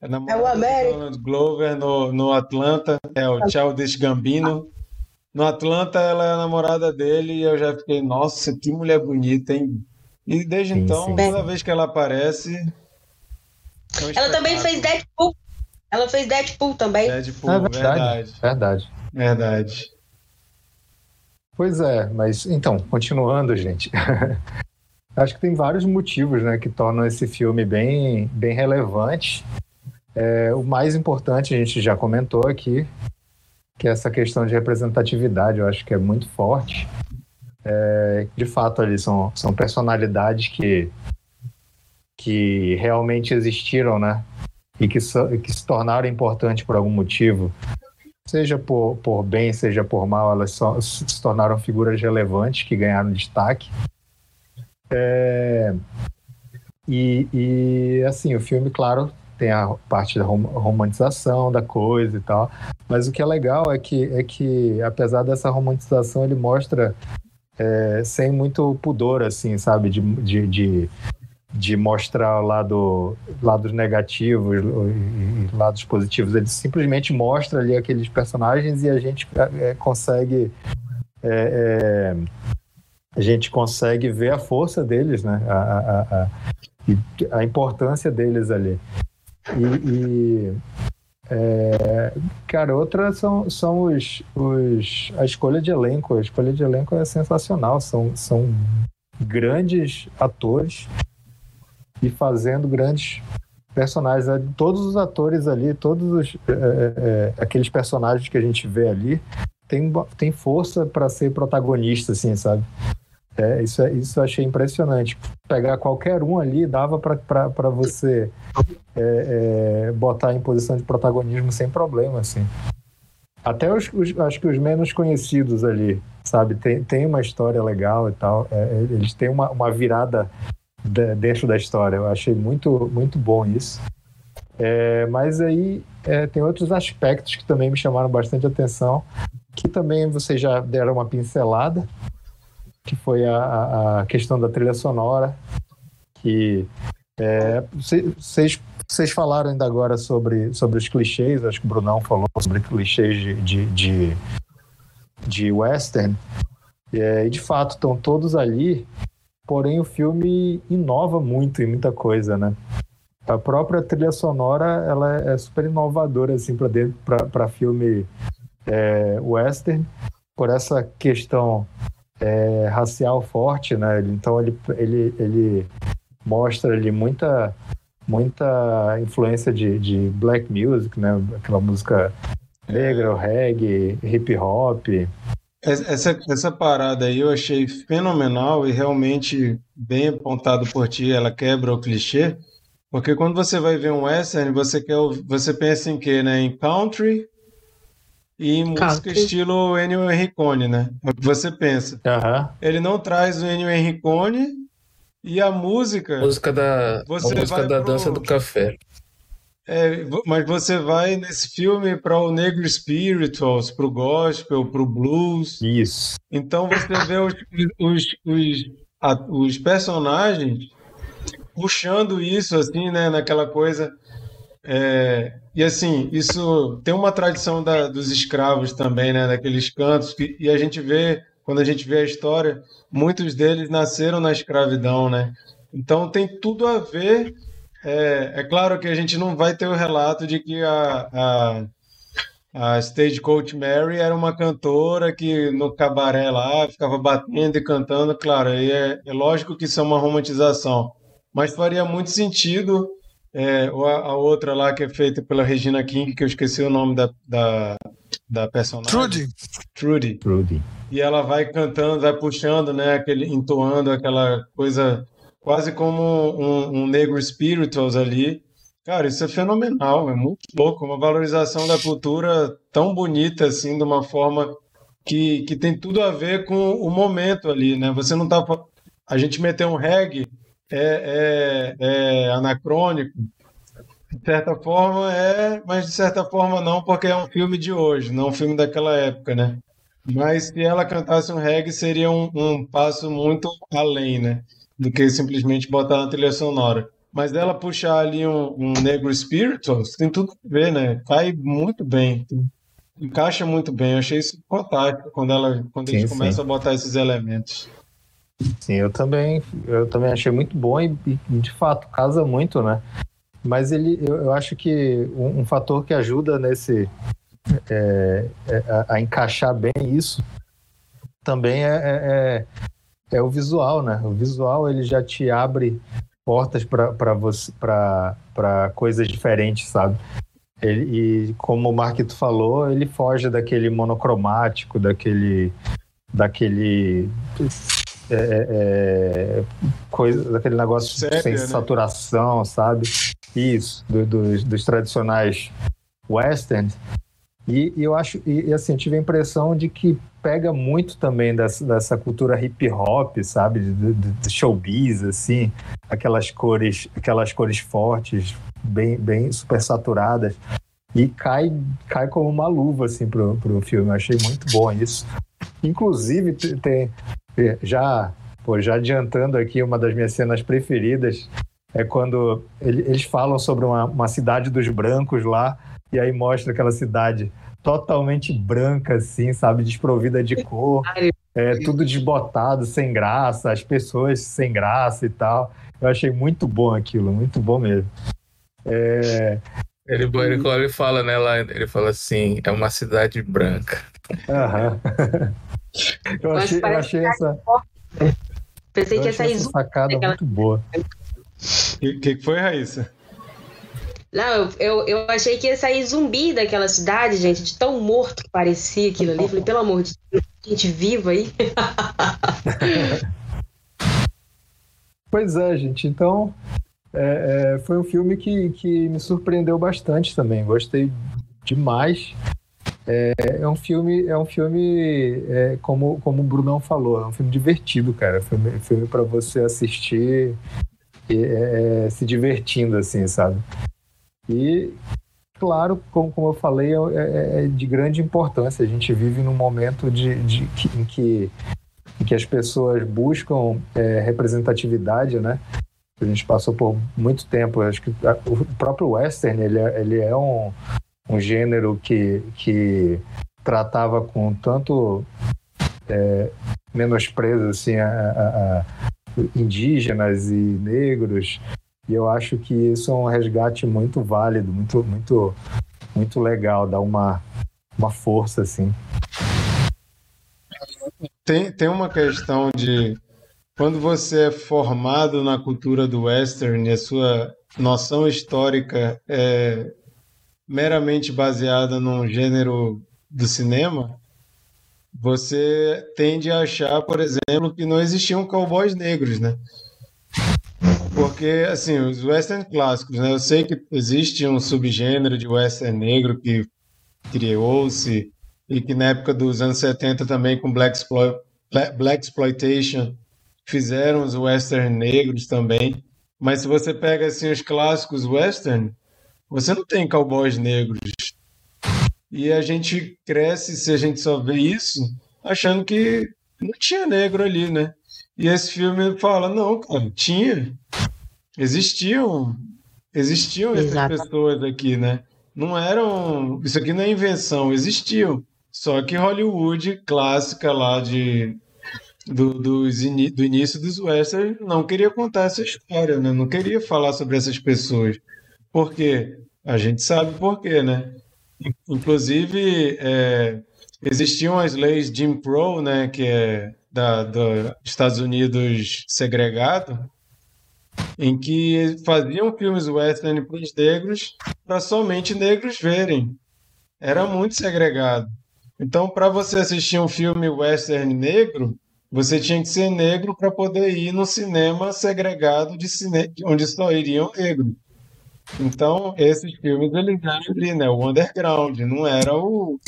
É, É o Américo. Donald Glover no, no Atlanta, é o Childish Gambino. No Atlanta, ela é a namorada dele e eu já fiquei, nossa, que mulher bonita, hein? E desde Sim, então, sim, toda sim. vez que ela aparece. é um Ela também fez. Deadpool. Ela fez Deadpool também. Deadpool, É verdade. verdade. Verdade. Verdade. Pois é, mas então, continuando, gente. <laughs> Acho que tem vários motivos né, que tornam esse filme bem, bem relevante. É, o mais importante a gente já comentou aqui, que é essa questão de representatividade, eu acho que é muito forte. É, de fato, ali são, são personalidades que, que realmente existiram, né? E que, so- que se tornaram importantes por algum motivo seja por, por bem, seja por mal, elas se tornaram figuras relevantes que ganharam destaque. É, e, e, assim, o filme, claro, tem a parte da rom- romantização da coisa e tal, mas o que é legal é que, é que apesar dessa romantização, ele mostra é, sem muito pudor, assim, sabe, de, de, de, de mostrar lado, lados negativos e, lados positivos. Ele simplesmente mostra ali aqueles personagens e a gente é, é, consegue é, é, a gente consegue ver a força deles, né? A, a, a, a, a importância deles ali. E, e é, cara, outra são, são os, os a escolha de elenco. A escolha de elenco é sensacional. São, são grandes atores e fazendo grandes personagens. Todos os atores ali, todos os, é, é, aqueles personagens que a gente vê ali, tem, tem força para ser protagonista, assim, sabe? É, isso, é, isso eu achei impressionante. Pegar qualquer um ali dava para você é, é, botar em posição de protagonismo sem problema, assim. Até os, os, acho que os menos conhecidos ali, sabe? Tem, tem uma história legal e tal. É, eles têm uma, uma virada de, dentro da história. Eu achei muito, muito bom isso. É, mas aí é, tem outros aspectos que também me chamaram bastante atenção, que também vocês já deram uma pincelada, que foi a, a questão da trilha sonora, que é, vocês vocês falaram ainda agora sobre, sobre os clichês, acho que o Brunão falou sobre clichês de, de, de, de western, é, e de fato estão todos ali, porém o filme inova muito em muita coisa, né? A própria trilha sonora ela é super inovadora assim para filme é, western, por essa questão é, racial forte, né? Então ele, ele, ele mostra ali muita muita influência de, de black music, né? Aquela música negra, reggae, hip hop. Essa, essa parada aí eu achei fenomenal e realmente bem apontado por ti, ela quebra o clichê, porque quando você vai ver um western, você quer você pensa em quê, né? Em country e em música Country. estilo Ennio Morricone, né? É o que você pensa. Ele não traz o Ennio Morricone e a música Música da, Você a música vai da pro- dança do café. É, mas você vai nesse filme para o negro spirituals, para o gospel, para o blues. Isso. Então você vê os, os, os, a- os personagens puxando isso assim, né, naquela coisa. É, e assim, isso tem uma tradição da- dos escravos também, né, daqueles cantos que, e a gente vê quando a gente vê a história, muitos deles nasceram na escravidão, né? Então tem tudo a ver. É, é claro que a gente não vai ter o relato de que a, a, a Stagecoach Mary era uma cantora que no cabaré lá ficava batendo e cantando. Claro, aí é, é lógico que isso é uma romantização, mas faria muito sentido. É, a, a outra lá que é feita pela Regina King, que eu esqueci o nome da, da, da personagem. Trudy, Trudy. Trudy. E ela vai cantando, vai puxando, né? Aquele, entoando aquela coisa quase como um, um negro spirituals ali. Cara, isso é fenomenal, é muito louco. Uma valorização da cultura tão bonita, assim, de uma forma que, que tem tudo a ver com o momento ali, né? Você não tá. A gente meter um reggae é, é, é anacrônico. De certa forma é, mas de certa forma não, porque é um filme de hoje, não um filme daquela época, né? Mas se ela cantasse um reggae, seria um, um passo muito além, né? Do que simplesmente botar na trilha sonora. Mas ela puxar ali um, um negro spiritual, tem tudo a ver, né? Cai muito bem. Encaixa muito bem. Eu achei isso fantástico quando, ela, quando sim, eles começam a botar esses elementos. Sim, eu também, eu também achei muito bom e, e de fato casa muito, né? Mas ele, eu, eu acho que um, um, fator que ajuda nesse é, é, a, a, encaixar bem isso também é, é, é, é o visual, né? O visual ele já te abre portas para você para coisas diferentes, sabe? Ele, e como o Marquito falou, ele foge daquele monocromático, daquele daquele é, é, coisa, daquele negócio sem né? saturação, sabe? Isso, do, dos, dos tradicionais westerns. E, e eu acho, e, assim, tive a impressão de que pega muito também dessa, dessa cultura hip hop, sabe, de, showbiz, assim, aquelas cores, aquelas cores fortes, bem, bem super saturadas, e cai, cai como uma luva assim pro, pro filme. Eu achei muito bom isso. Inclusive tem, já, pô, já adiantando aqui, uma das minhas cenas preferidas é quando eles falam sobre uma, uma cidade dos brancos lá, e aí mostra aquela cidade totalmente branca, assim, sabe? Desprovida de cor, é, tudo desbotado, sem graça, as pessoas sem graça e tal. Eu achei muito bom aquilo, muito bom mesmo. É... Ele, ele, ele fala, né, lá, ele fala assim, é uma cidade branca. Aham. Eu achei, eu achei essa. Pensei que ia sair essa sacada daquela... muito boa. O que, que foi, Raíssa? Não, eu, eu achei que ia sair zumbi daquela cidade, gente, de tão morto que parecia aquilo ali. Falei, pelo amor de Deus, gente viva aí. <laughs> pois é, gente. Então, é, é, foi um filme que, que me surpreendeu bastante também. Gostei demais. É, é um filme, é um filme é, como, como o Brunão falou, é um filme divertido, cara. Filme, filme para você assistir é, é, se divertindo, assim, sabe? E, claro, como, como eu falei, é, é, é de grande importância. A gente vive num momento de, de, em, que, em que as pessoas buscam é, representatividade, né? A gente passou por muito tempo. Acho que o próprio western ele é, ele é um, um gênero que, que tratava com tanto é, menosprezo assim, a, a, a, indígenas e negros. E eu acho que isso é um resgate muito válido, muito, muito, muito legal, dá uma, uma força assim. Tem, tem uma questão de quando você é formado na cultura do western e a sua noção histórica é meramente baseada num gênero do cinema, você tende a achar, por exemplo, que não existiam cowboys negros, né? Porque, assim, os western clássicos, né? Eu sei que existe um subgênero de western negro que criou-se e que na época dos anos 70 também com Black, Black Exploitation fizeram os western negros também. Mas se você pega, assim, os clássicos western, você não tem cowboys negros. E a gente cresce, se a gente só vê isso, achando que não tinha negro ali, né? E esse filme fala, não, cara, tinha. Existiam, existiam Exato. essas pessoas aqui, né? Não eram, isso aqui não é invenção, existiam. Só que Hollywood clássica lá de do, do, do início dos westerns não queria contar essa história, né? Não queria falar sobre essas pessoas. Por quê? A gente sabe por quê, né? Inclusive, é, existiam as leis Jim Crow, né, que é dos Estados Unidos segregado, em que faziam filmes western para os negros para somente negros verem. Era muito segregado. Então, para você assistir um filme western negro, você tinha que ser negro para poder ir no cinema segregado de cine... onde só iriam negros. Então, esses filmes eles eram ali, né? O underground, não era o,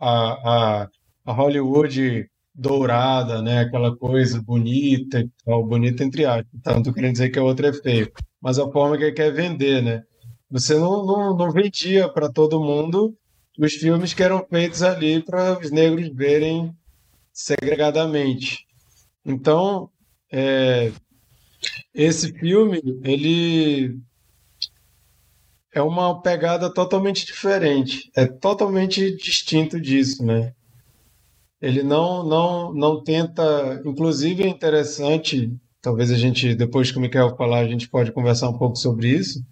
a, a, a Hollywood dourada, né? Aquela coisa bonita, tal, bonita entre aspas. Tá? Não querendo dizer que a outra é feia, mas a forma que quer vender, né? Você não, não, não vendia para todo mundo os filmes que eram feitos ali para os negros verem segregadamente. Então, é, Esse filme, ele é uma pegada totalmente diferente, é totalmente distinto disso, né? Ele não, não, não tenta, inclusive é interessante, talvez a gente, depois que o Michael falar, a gente pode conversar um pouco sobre isso.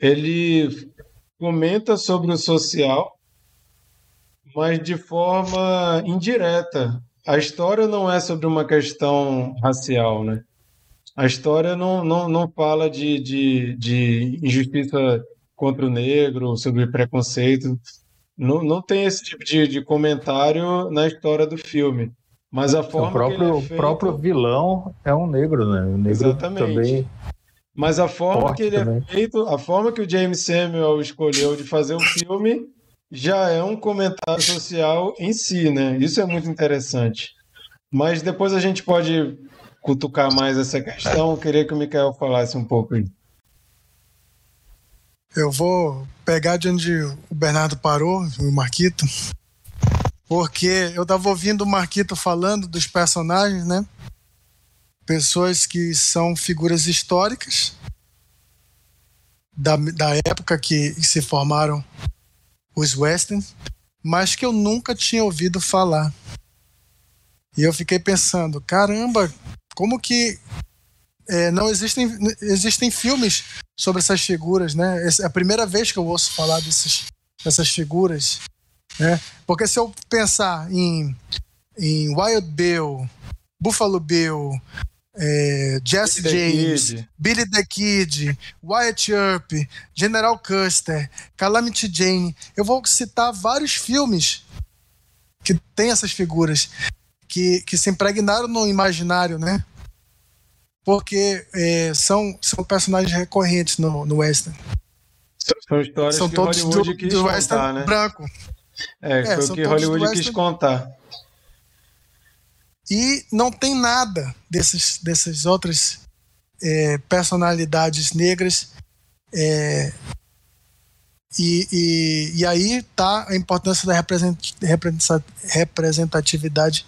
Ele comenta sobre o social, mas de forma indireta. A história não é sobre uma questão racial, né? A história não, não, não fala de, de, de injustiça contra o negro, sobre preconceito. Não, não tem esse tipo de, de comentário na história do filme. Mas a forma o próprio, é feito... o próprio vilão é um negro, né? O negro Exatamente. também. Mas a forma Forte que ele também. é feito, a forma que o James Samuel escolheu de fazer o filme já é um comentário social em si, né? Isso é muito interessante. Mas depois a gente pode cutucar mais essa questão. Eu queria que o Mikael falasse um pouco aí. Eu vou pegar de onde o Bernardo parou, o Marquito, porque eu estava ouvindo o Marquito falando dos personagens, né? Pessoas que são figuras históricas da, da época que se formaram os westerns, mas que eu nunca tinha ouvido falar. E eu fiquei pensando, caramba, como que é, não existem, existem filmes sobre essas figuras, né? Essa é a primeira vez que eu ouço falar desses, dessas figuras, né? Porque se eu pensar em, em Wild Bill, Buffalo Bill, é, Jesse Billy the James, Kid. Billy the Kid, Wyatt Earp, General Custer, Calamity Jane, eu vou citar vários filmes que tem essas figuras que, que se impregnaram no imaginário, né? Porque é, são, são personagens recorrentes no, no western. São histórias São que todos Hollywood do, quis do contar, né? branco. É, É, foi o que Hollywood quis contar. E não tem nada desses, dessas outras é, personalidades negras. é, e, e, e aí tá a importância da represent- representa- representatividade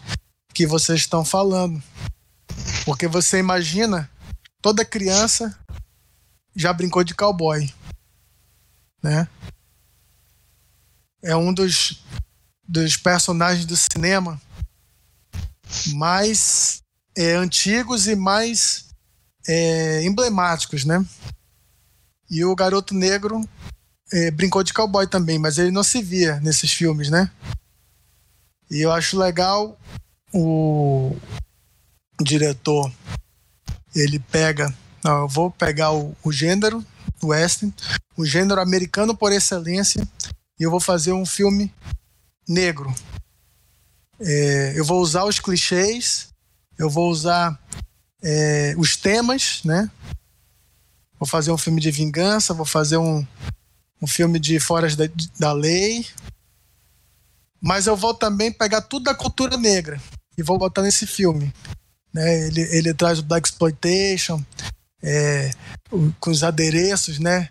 que vocês estão falando. Porque você imagina, toda criança já brincou de cowboy. Né? É um dos, dos personagens do cinema mais é, antigos e mais é, emblemáticos, né? E o Garoto Negro é, brincou de cowboy também, mas ele não se via nesses filmes, né? E eu acho legal o diretor, ele pega, eu vou pegar o, o gênero western, o gênero americano por excelência, e eu vou fazer um filme negro, é, eu vou usar os clichês, eu vou usar é, os temas, né? Vou fazer um filme de vingança, vou fazer um, um filme de foras da, da lei. Mas eu vou também pegar tudo da cultura negra e vou botar nesse filme. Né? Ele, ele traz o Black Exploitation, é, o- com os adereços, né?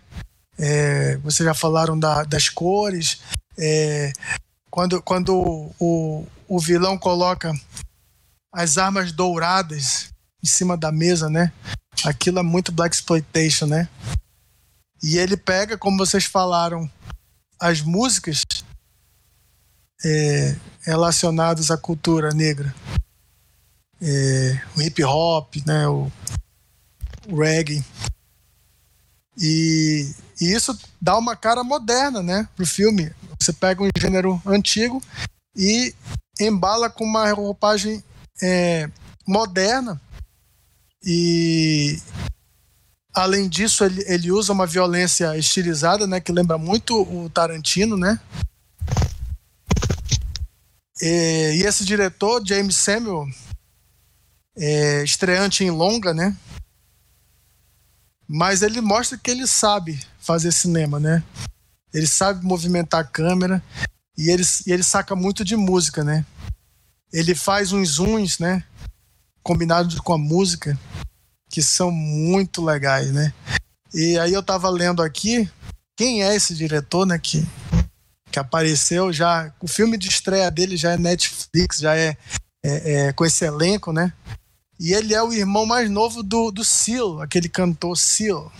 É, vocês já falaram da- das cores. É, quando quando o, o vilão coloca as armas douradas em cima da mesa, né? Aquilo é muito Black Exploitation, né? E ele pega, como vocês falaram, as músicas é, relacionadas à cultura negra. É, o hip hop, né? O, o reggae. E, e isso dá uma cara moderna, né? Pro filme. Você pega um gênero antigo e embala com uma roupagem é, moderna e além disso ele, ele usa uma violência estilizada né que lembra muito o Tarantino né e, e esse diretor James Samuel é, estreante em longa né mas ele mostra que ele sabe fazer cinema né ele sabe movimentar a câmera e ele, e ele saca muito de música, né? Ele faz uns zooms, né? Combinados com a música, que são muito legais, né? E aí eu tava lendo aqui quem é esse diretor, né? Que, que apareceu já. O filme de estreia dele já é Netflix, já é, é, é com esse elenco, né? E ele é o irmão mais novo do, do Seal, aquele cantor Seal.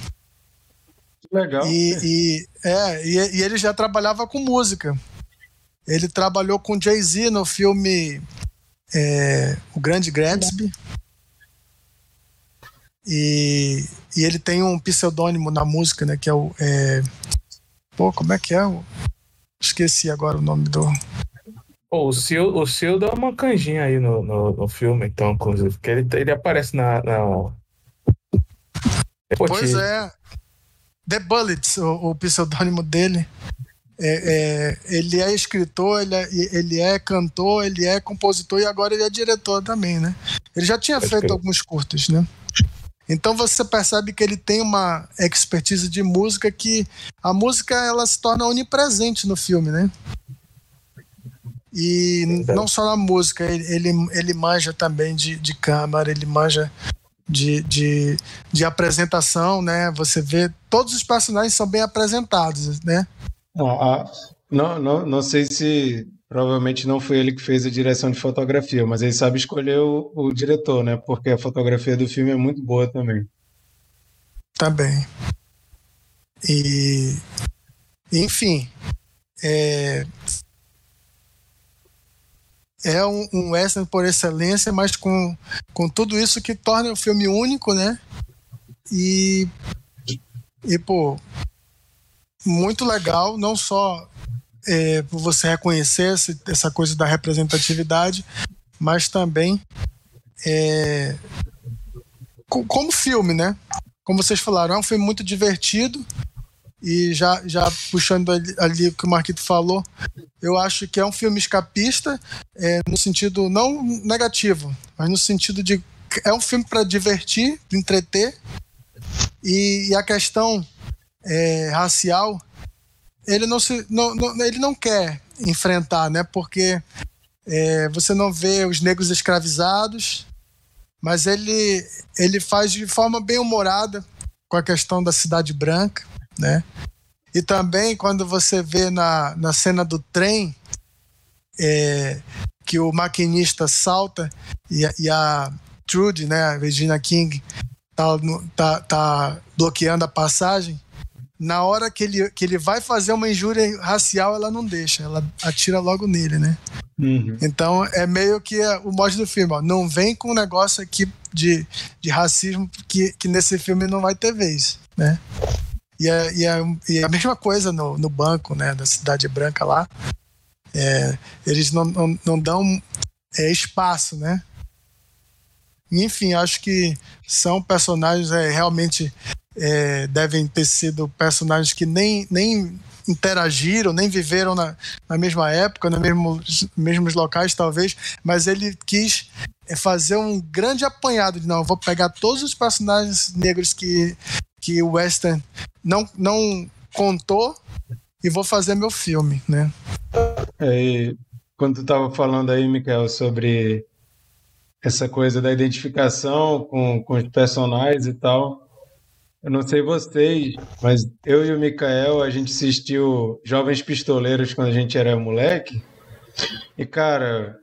Legal. E, e, é, e, e ele já trabalhava com música. Ele trabalhou com Jay-Z no filme é, O Grande Gatsby. E, e ele tem um pseudônimo na música, né? Que é o. É, pô, como é que é? Esqueci agora o nome do. Pô, o Sil, o Sil dá uma canjinha aí no, no, no filme, então, inclusive, porque ele, ele aparece na. na... Pois é. The Bullets, o, o pseudônimo dele. É, é, ele é escritor, ele é, ele é, cantor, ele é compositor e agora ele é diretor também, né? Ele já tinha Pode feito alguns curtos, né? Então você percebe que ele tem uma expertise de música que a música ela se torna onipresente no filme, né? E não só na música, ele, ele, ele manja também de, de câmara, ele manja de, de, de apresentação, né? Você vê todos os personagens são bem apresentados, né? Ah, não, não, não sei se provavelmente não foi ele que fez a direção de fotografia, mas ele sabe escolher o, o diretor, né? Porque a fotografia do filme é muito boa também. Também. E enfim, é, é um, um western por excelência, mas com, com tudo isso que torna o filme único, né? E, e pô, muito legal, não só é, por você reconhecer esse, essa coisa da representatividade, mas também é, como filme, né? Como vocês falaram, é um filme muito divertido e já, já puxando ali, ali o que o Marquito falou, eu acho que é um filme escapista é, no sentido não negativo, mas no sentido de é um filme para divertir, entreter e, e a questão é, racial, ele não, se, não, não, ele não quer enfrentar, né? Porque é, você não vê os negros escravizados, mas ele, ele faz de forma bem humorada com a questão da cidade branca, né? E também quando você vê na, na cena do trem é, que o maquinista salta e, e a Trudy, né, a Regina King, tá, tá, tá bloqueando a passagem, na hora que ele, que ele vai fazer uma injúria racial, ela não deixa, ela atira logo nele, né? Uhum. Então é meio que o modo do filme, ó, não vem com um negócio aqui de, de racismo que, que nesse filme não vai ter vez, né? E a, e a, e a mesma coisa no, no banco, né, da Cidade Branca lá, é, eles não, não, não dão é, espaço, né? Enfim, acho que são personagens é, realmente é, devem ter sido personagens que nem, nem interagiram, nem viveram na, na mesma época, nos mesmos, mesmos locais, talvez, mas ele quis é, fazer um grande apanhado de não, vou pegar todos os personagens negros que, que o Western não, não contou e vou fazer meu filme, né? É, quando tu estava falando aí, Mikael, sobre essa coisa da identificação com, com os personagens e tal, eu não sei vocês, mas eu e o Mikael, a gente assistiu Jovens Pistoleiros quando a gente era moleque. E, cara,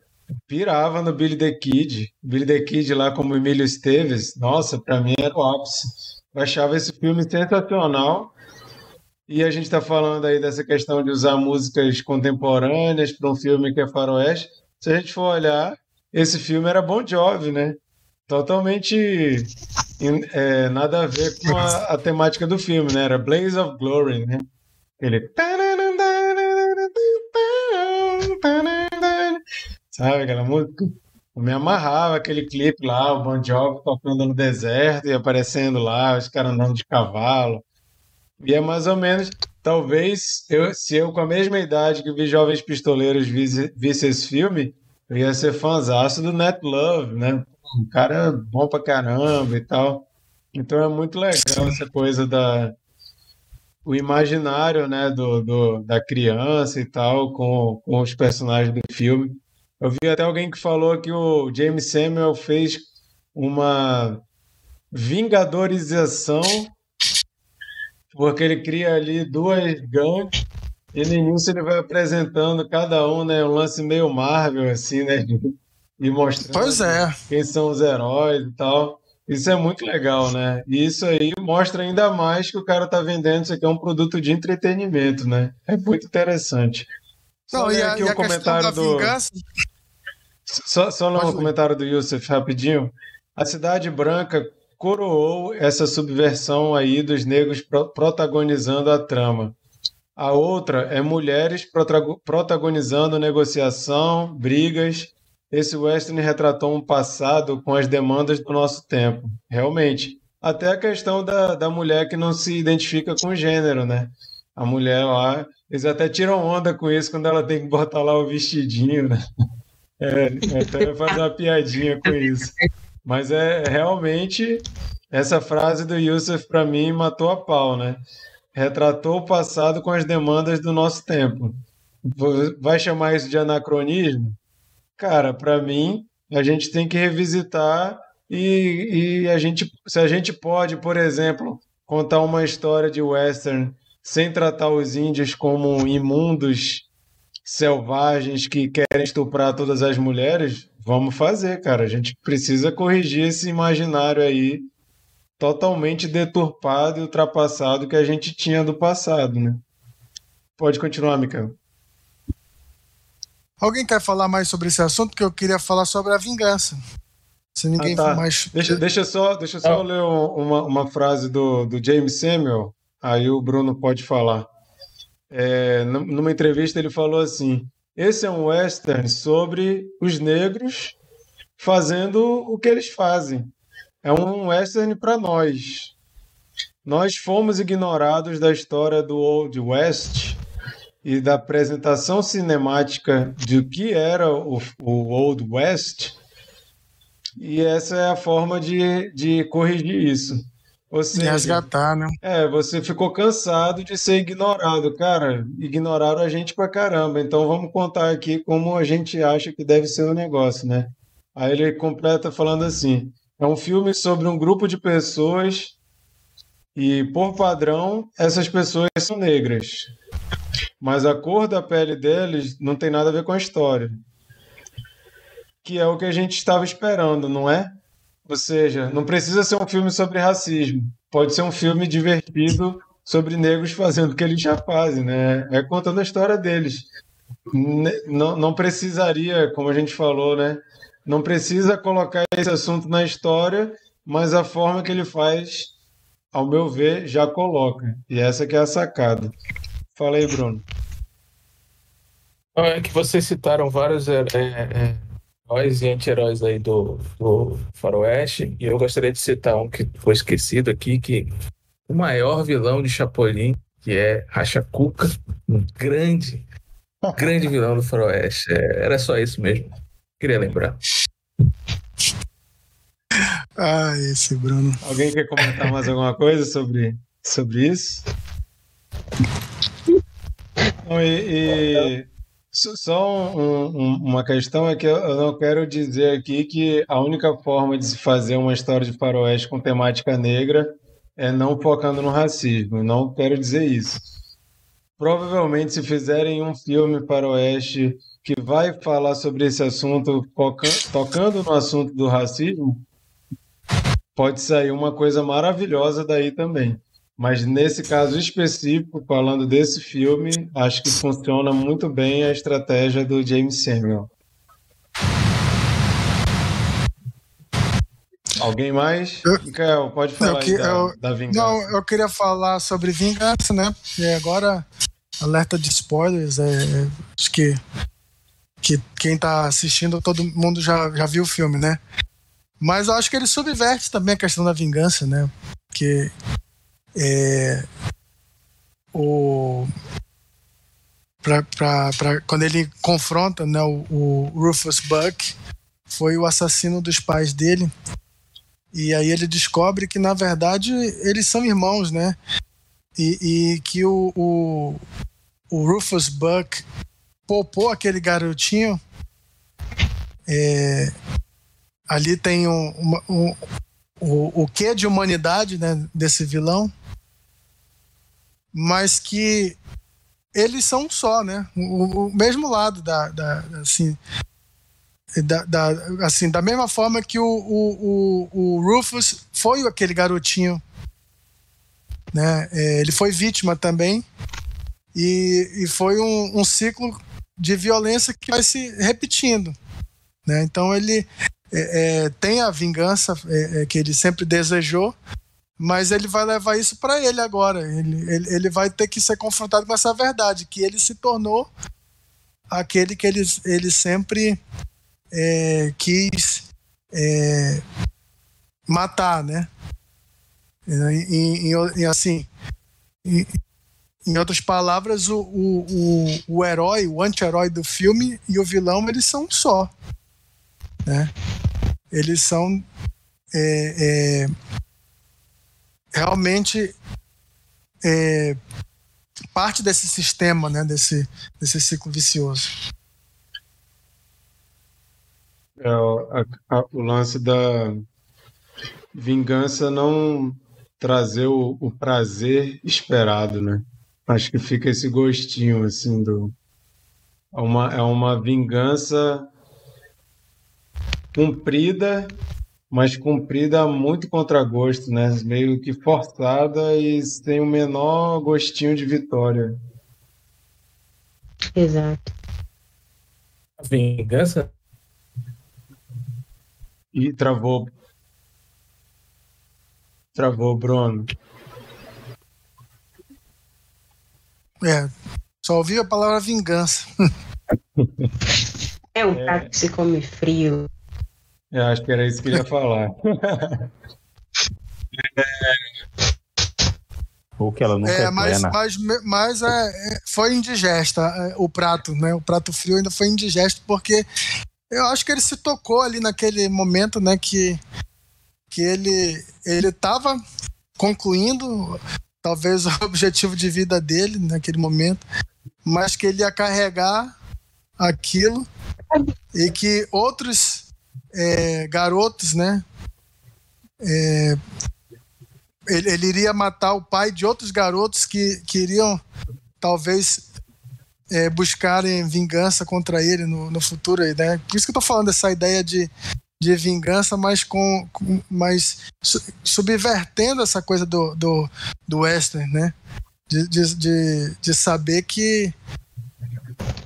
pirava no Billy the Kid. Billy the Kid lá como Emílio Esteves. Nossa, pra mim era o ápice. Eu achava esse filme sensacional. E a gente está falando aí dessa questão de usar músicas contemporâneas para um filme que é faroeste. Se a gente for olhar, esse filme era Bon Jovi, né? Totalmente é, nada a ver com a, a, temática do filme, né? Era Blaze of Glory, né? Ele. Sabe aquela música? Eu me amarrava aquele clipe lá, o Bon Jovi tocando no deserto e aparecendo lá, os caras andando de cavalo. E é mais ou menos, talvez, eu, se eu com a mesma idade que vi Jovens Pistoleiros visse, visse esse filme, eu ia ser fãzaço do Net Love, né? Um cara bom pra caramba e tal. Então é muito legal essa coisa da o imaginário, né, do, do da criança e tal com, com os personagens do filme. Eu vi até alguém que falou que o James Samuel fez uma vingadorização porque ele cria ali duas gangues e no início ele vai apresentando cada um, né, um lance meio Marvel assim, né, e mostrando Pois é. quem são os heróis e tal. Isso é muito legal, né? E isso aí mostra ainda mais que o cara tá vendendo isso aqui é um produto de entretenimento, né? É muito interessante. Só Não, e ler a, aqui e questão comentário do vingança. só, só um comentário do Yusuf rapidinho. A Cidade Branca coroou essa subversão aí dos negros pro- protagonizando a trama. A outra é mulheres protago- protagonizando negociação, brigas. Esse western retratou um passado com as demandas do nosso tempo. Realmente. Até a questão da, da mulher que não se identifica com gênero, né? A mulher lá, eles até tiram onda com isso quando ela tem que botar lá o vestidinho, né? É, até <laughs> fazer uma piadinha com isso. Mas é realmente essa frase do Yusuf para mim matou a pau, né? Retratou o passado com as demandas do nosso tempo. Vai chamar isso de anacronismo? Cara, para mim, a gente tem que revisitar e, e a gente, se a gente pode, por exemplo, contar uma história de western sem tratar os índios como imundos selvagens que querem estuprar todas as mulheres, vamos fazer, cara. A gente precisa corrigir esse imaginário aí totalmente deturpado e ultrapassado que a gente tinha do passado, né? Pode continuar, Mikael. Alguém quer falar mais sobre esse assunto? Que eu queria falar sobre a vingança. Se ninguém Ah, tá. mais. Deixa, deixa só, deixa só Ah. ler um- uma, uma frase do, do James Samuel, aí o Bruno pode falar. É, num- numa entrevista ele falou assim: esse é um western sobre os negros fazendo o que eles fazem. É um western para nós. Nós fomos ignorados da história do Old West e da apresentação cinemática de que era o, o Old West, e essa é a forma de, de corrigir isso. Ou seja, resgatar, né? é, você ficou cansado de ser ignorado, cara. Ignoraram a gente pra caramba. Então vamos contar aqui como a gente acha que deve ser o negócio, né? Aí ele completa falando assim: é um filme sobre um grupo de pessoas e, por padrão, essas pessoas são negras. Mas a cor da pele deles não tem nada a ver com a história. Que é o que a gente estava esperando, não é? Ou seja, não precisa ser um filme sobre racismo. Pode ser um filme divertido sobre negros fazendo o que eles já fazem, né? É contando a história deles. Ne- Não, não precisaria, como a gente falou, né? Não precisa colocar esse assunto na história, mas a forma que ele faz, ao meu ver, já coloca. E essa que é a sacada. Fala aí, Bruno. Não, É que vocês citaram vários é, é, é, heróis e anti-heróis aí do, do Faroeste, e eu gostaria de citar um que foi esquecido aqui, que o maior vilão de Chapolin, que é Racha Cuca, um grande, grande vilão do Faroeste. É, era só isso mesmo. Queria lembrar. Ah, esse Bruno. Alguém quer comentar mais alguma coisa sobre, sobre isso? E, e só- um- um- uma questão é que eu não quero dizer aqui que a única forma de se fazer uma história de faroeste com temática negra é não focando no racismo. Não quero dizer isso. Provavelmente, se fizerem um filme faroeste que vai falar sobre esse assunto, tocando no assunto do racismo, pode sair uma coisa maravilhosa daí também. Mas nesse caso específico, falando desse filme, acho que funciona muito bem a estratégia do James Samuel. Alguém mais? Eu- Mikael, pode falar que- da, eu- da vingança. Não, eu queria falar sobre vingança, né? E agora, alerta de spoilers. É, é, acho que, que quem tá assistindo, todo mundo já, já viu o filme, né? Mas eu acho que ele subverte também a questão da vingança, né? Porque é, o pra, pra, pra- quando ele confronta né, o, o Rufus Buck foi o assassino dos pais dele. E aí ele descobre que na verdade eles são irmãos né? E, e que o, o, o Rufus Buck poupou aquele garotinho. É, ali tem um, uma- um, o, o que de humanidade né, desse vilão mas que eles são só, né? O, o mesmo lado da, da assim. da, da, assim, da mesma forma que o, o, o, o Rufus foi aquele garotinho. Né? É, ele foi vítima também. E, e foi um, um, ciclo de violência que vai se repetindo. Né? Então ele é, é, tem a vingança é, é, que ele sempre desejou, mas ele vai levar isso para ele agora. Ele, ele, ele vai ter que ser confrontado com essa verdade, que ele se tornou aquele que ele, ele sempre é, quis é, matar, né? E, e, e assim, e, em outras palavras, o, o, o, o herói, o anti-herói do filme e o vilão, eles são só. Né? Eles são é, é, realmente é, parte desse sistema, né? desse, desse ciclo vicioso. É, a, a, o lance da vingança não trazer o, o, prazer esperado, né? Acho que fica esse gostinho assim do é uma, é uma vingança cumprida, mas cumprida muito contragosto, né? Meio que forçada e sem o menor gostinho de vitória. Exato. A vingança e travou. Travou, Bruno. É, só ouvi a palavra vingança. <laughs> É um prato que se come frio. Eu acho que era isso que eu ia falar. Ou que ela nunca é, é mas, plena. Mas, mas é, é, foi indigesta é, o prato, né? O prato frio ainda foi indigesto porque eu acho que ele se tocou ali naquele momento, né, que, que ele ele estava concluindo talvez <laughs> o objetivo de vida dele naquele momento, mas que ele ia carregar aquilo e que outros é, garotos, né, é, ele, ele, iria matar o pai de outros garotos que queriam talvez é, buscarem vingança contra ele no, no futuro. Né? Por isso que eu tô falando dessa ideia de, de vingança, mas com, com mas subvertendo essa coisa do, do, do western, né? De, de, de, de, saber que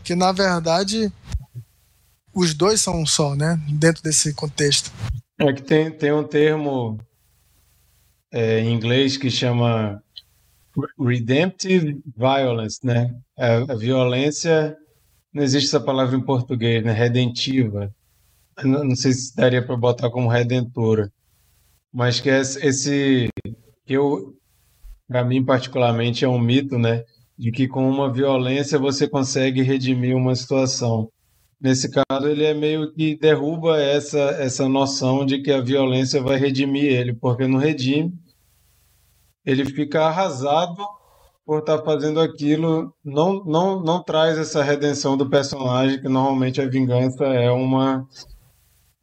que na verdade os dois são um só, né? Dentro desse contexto. É que tem, tem um termo é, em inglês que chama redemptive violence, né? A, a, violência, não existe essa palavra em português, né? Redentiva. Não, não sei se daria para botar como redentora, mas que é esse, eu, para mim particularmente é um mito, né? De que com uma violência você consegue redimir uma situação. Nesse caso, ele é meio que derruba essa essa noção de que a violência vai redimir ele, porque não redime ele fica arrasado por estar tá fazendo aquilo, não, não, não traz essa redenção do personagem, que normalmente a vingança é uma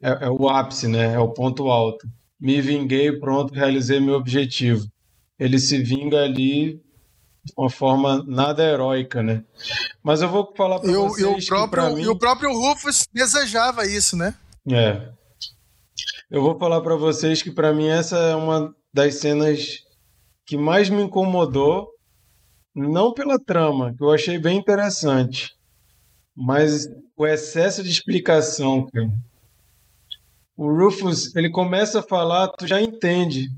é, é o ápice, né? É o ponto alto. Me vinguei, pronto, realizei meu objetivo. Ele se vinga ali uma forma nada heróica, né? Mas eu vou falar para vocês o próprio, mim... E o próprio Rufus desejava isso, né? É. Eu vou falar para vocês que para mim essa é uma das cenas que mais me incomodou, não pela trama, que eu achei bem interessante, mas o excesso de explicação, cara. O Rufus, ele começa a falar, tu já entende.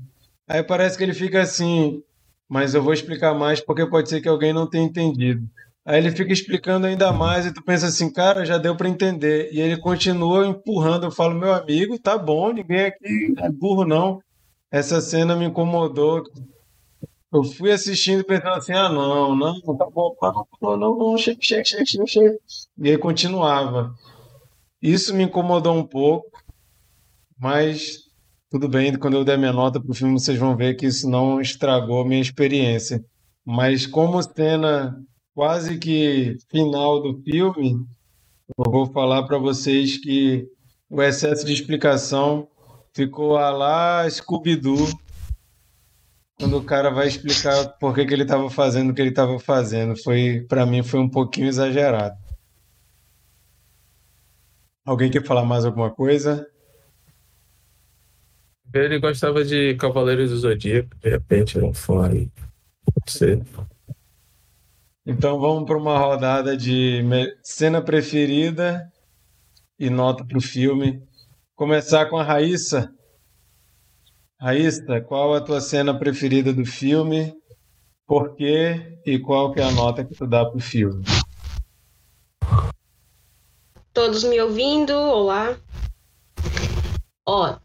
Aí parece que ele fica assim, mas eu vou explicar mais porque pode ser que alguém não tenha entendido. Aí ele fica explicando ainda mais e tu pensa assim, cara, já deu para entender. E ele continua empurrando. Eu falo, meu amigo, tá bom, ninguém aqui é burro não. Essa cena me incomodou eu fui assistindo pensando assim, ah, não, não, tá bom, não, não, não, chega, chega, chega, chega, chega. E aí continuava. Isso me incomodou um pouco, mas tudo bem, quando eu der minha nota pro filme, vocês vão ver que isso não estragou minha experiência. Mas como cena quase que final do filme, eu vou falar para vocês que o excesso de explicação ficou a lá Scooby-Doo quando o cara vai explicar por que, que ele estava fazendo o que ele estava fazendo. Foi, para mim, foi um pouquinho exagerado. Alguém quer falar mais alguma coisa? Ele gostava de Cavaleiros do Zodíaco, de repente um. Pode ser. Então vamos para uma rodada de cena preferida e nota para o filme. Começar com a Raíssa. Raíssa, qual a tua cena preferida do filme? Por quê? E qual que é a nota que tu dá pro filme? Todos me ouvindo? Olá. Ó,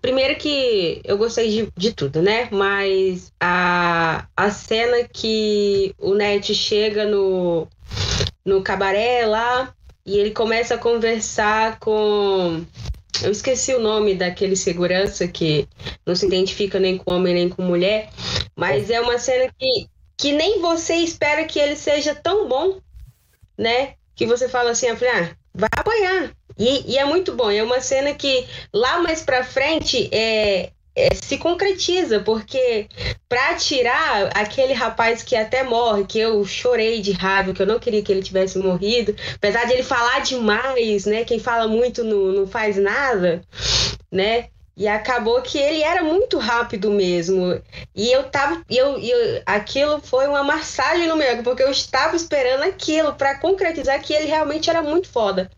primeiro que eu gostei de, de tudo, né? Mas a, a cena que o Net chega no, no cabaré lá e ele começa a conversar com eu esqueci o nome daquele segurança que não se identifica nem com homem nem com mulher, mas é uma cena que, que nem você espera que ele seja tão bom, né? Que você fala assim, ah, vai apanhar. E, e, é muito bom. É uma cena que lá mais pra frente é, é, se concretiza, porque para tirar aquele rapaz que até morre, que eu chorei de raiva, que eu não queria que ele tivesse morrido, apesar de ele falar demais, né? Quem fala muito não, não faz nada, né? E acabou que ele era muito rápido mesmo. E eu tava. Eu, eu, aquilo foi uma massagem no meu porque eu estava esperando aquilo para concretizar que ele realmente era muito foda.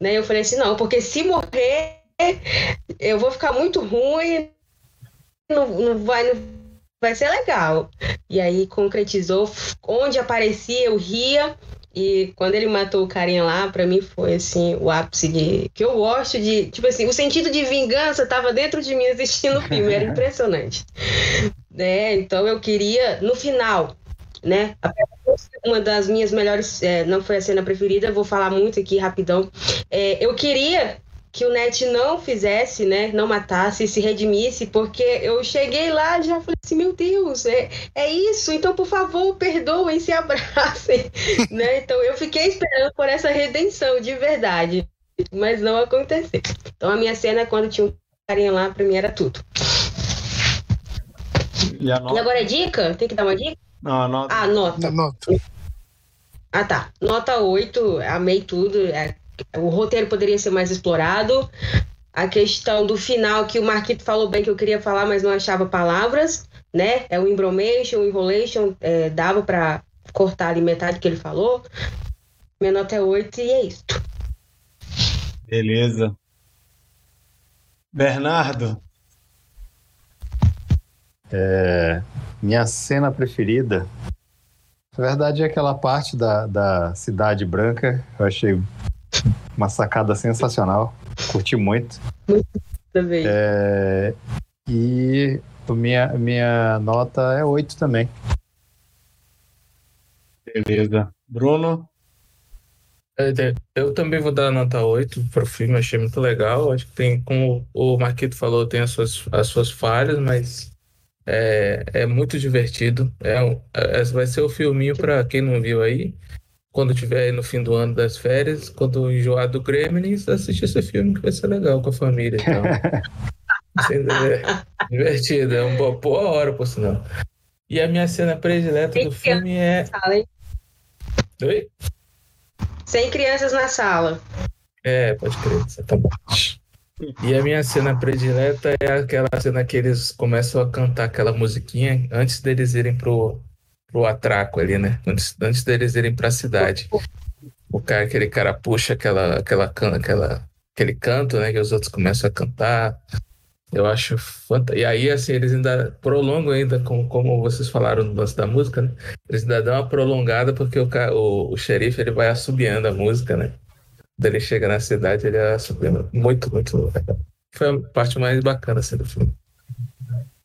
Né? Eu falei assim, não, porque se morrer, eu vou ficar muito ruim, não, não vai, não vai ser legal. E aí concretizou, onde aparecia eu ria. E quando ele matou o carinha lá, para mim foi assim, o ápice de. Que eu gosto de. Tipo assim, o sentido de vingança tava dentro de mim assistindo o filme, era <laughs> impressionante. né? Então eu queria, no final, né? Uma das minhas melhores. É, não foi a cena preferida, vou falar muito aqui rapidão. É, eu queria que o Net não fizesse, né, não matasse, se redimisse, porque eu cheguei lá e já falei assim, meu Deus, é, é isso, então por favor, perdoem, se abracem, <laughs> né, então eu fiquei esperando por essa redenção, de verdade, mas não aconteceu. Então a minha cena, quando tinha um carinha lá, pra mim era tudo. E, e agora é dica? Tem que dar uma dica? Não, a nota. Ah, nota. nota. Ah, tá. Nota 8, amei tudo. É o roteiro poderia ser mais explorado. A questão do final, que o Marquito falou bem que eu queria falar, mas não achava palavras, né? É o embromation, o enrolation, é, dava para cortar ali metade que ele falou. Minha nota é 8 e é isso. Beleza. Bernardo. É, minha cena preferida, na verdade, é aquela parte da, da Cidade Branca. Eu achei uma sacada sensacional. Curti muito. Também. É, e minha, minha nota é 8 também. Beleza. Bruno? É, eu também vou dar nota 8 para o filme, achei muito legal. Acho que tem, como o Marquito falou, tem as suas, as suas falhas, mas é, é muito divertido. É, é vai ser o filminho para quem não viu aí quando tiver no fim do ano das férias, quando enjoar do Gremlins, assistir esse filme que vai ser legal com a família. Então, é <laughs> divertido, é uma boa, boa hora, por sinal. E a minha cena predileta do filme é. Sala, Oi? Sem crianças na sala. É, pode crer, tá bom. E a minha cena predileta é aquela cena que eles começam a cantar aquela musiquinha antes deles irem pro, pro atraco ali, né? Antes, antes deles irem para a cidade. O cara, aquele cara puxa aquela, aquela, aquela, aquele canto, né? Que os outros começam a cantar. Eu acho fantástico. E aí, assim, eles ainda prolongam ainda, com, como vocês falaram no lance da música, né? Eles ainda dão uma prolongada porque o, o, o xerife ele vai assobiando a música, né? Quando ele chega na cidade, ele assobiando. Muito, muito legal. Foi a parte mais bacana assim, do filme.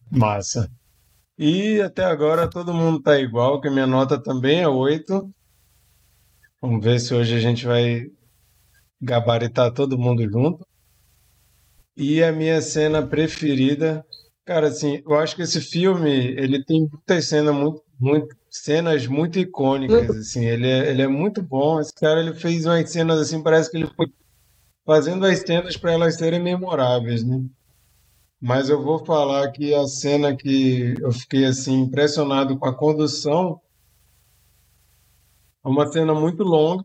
Massa. E até agora todo mundo está igual, que minha nota também é 8. Vamos ver se hoje a gente vai gabaritar todo mundo junto. E a minha cena preferida, cara, assim, eu acho que esse filme, ele tem muitas cenas muito, muito cenas muito icônicas, assim, ele é, ele é muito bom. Esse cara, ele fez umas cenas assim, parece que ele foi fazendo as cenas para elas serem memoráveis, né? Mas eu vou falar que a cena que eu fiquei assim impressionado com a condução é uma cena muito longa.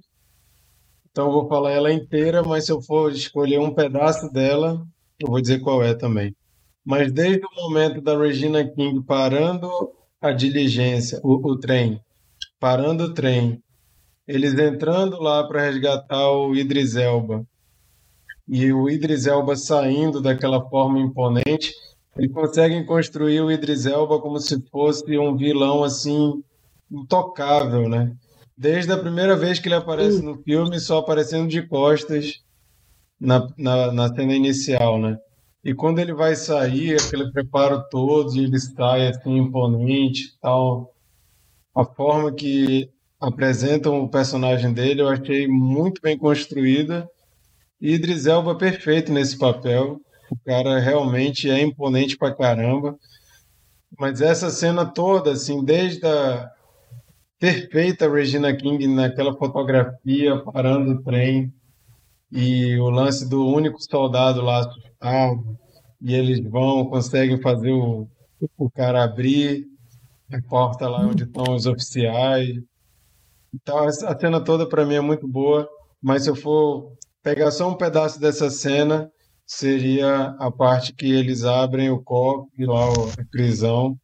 Então eu vou falar ela inteira, mas se eu for escolher um pedaço dela, eu vou dizer qual é também. Mas desde o momento da Regina King parando a diligência, o, o trem, parando o trem, eles entrando lá para resgatar o Idris Elba, e o Idris Elba saindo daquela forma imponente, eles conseguem construir o Idris Elba como se fosse um vilão assim intocável, né? Desde a primeira vez que ele aparece no filme, só aparecendo de costas na, na, na cena inicial, né? E quando ele vai sair, aquele preparo todo, ele sai assim imponente, tal, a forma que apresentam o personagem dele, eu achei muito bem construída. E Idris Elba perfeito nesse papel. O cara realmente é imponente pra caramba. Mas essa cena toda, assim, desde a perfeita Regina King naquela fotografia, parando o trem, e o lance do único soldado lá e eles vão, conseguem fazer o, o cara abrir a porta lá onde estão os oficiais. Então, a cena toda para mim é muito boa, mas se eu for pegar só um pedaço dessa cena, seria a parte que eles abrem o copo e lá a prisão,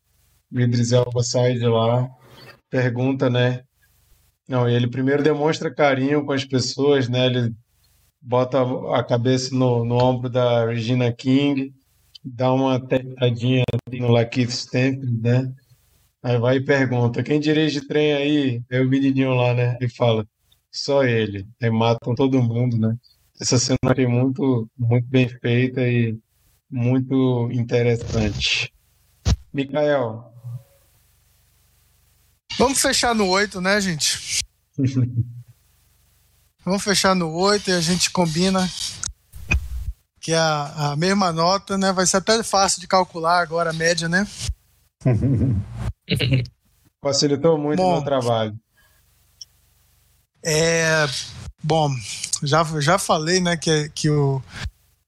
o Idris Elba sai de lá, pergunta, né? Não, ele primeiro demonstra carinho com as pessoas, né? Ele bota a cabeça no, no ombro da Regina King, dá uma tecadinha no Lakeith Stanfield, né? Aí vai e pergunta, quem dirige trem aí? É o menininho lá, né? E fala, só ele. Aí matam todo mundo, né? Essa cena foi muito, muito bem feita e muito interessante. Mikael. Vamos fechar no 8, né, gente? <laughs> Vamos fechar no 8 e a gente combina que é a, a mesma nota, né? Vai ser até fácil de calcular agora a média, né? <laughs> Facilitou muito o meu trabalho. É, bom, já, já falei, né, que, que o,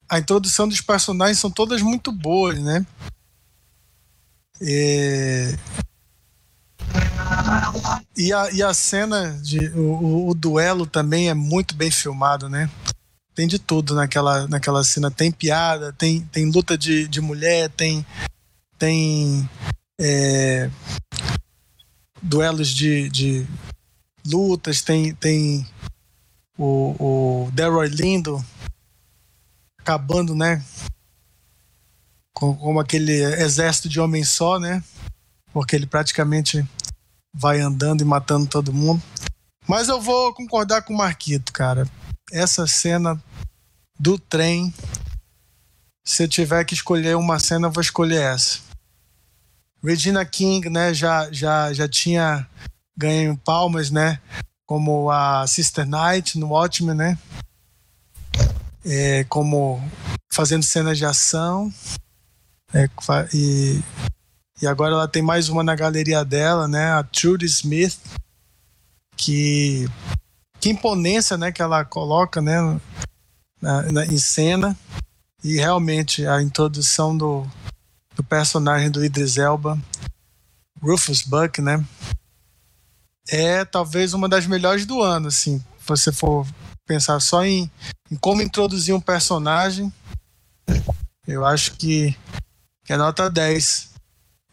a introdução dos personagens são todas muito boas, né? É, e, a, e a cena de o, o, duelo também é muito bem filmado, né? Tem de tudo naquela, naquela cena. Tem piada, tem, tem luta de, de mulher, tem, tem é, duelos de, de lutas, tem, tem o, o Delroy Lindo acabando, né? Com, com aquele exército de homem só, né? Porque ele praticamente vai andando e matando todo mundo. Mas eu vou concordar com o Marquito, cara. Essa cena do trem, se eu tiver que escolher uma cena, eu vou escolher essa. Regina King, né, já, já, já tinha ganho palmas, né, como a Sister Knight no Watchmen, né, é, como fazendo cenas de ação, é, e e agora ela tem mais uma na galeria dela, né? A Trudy Smith, que que imponência, né? Que ela coloca, né? Na, na, em cena e realmente a introdução do, do personagem do Idris Elba, Rufus Buck, né? É talvez uma das melhores do ano, assim. Se você for pensar só em, em como introduzir um personagem, eu acho que, é nota 10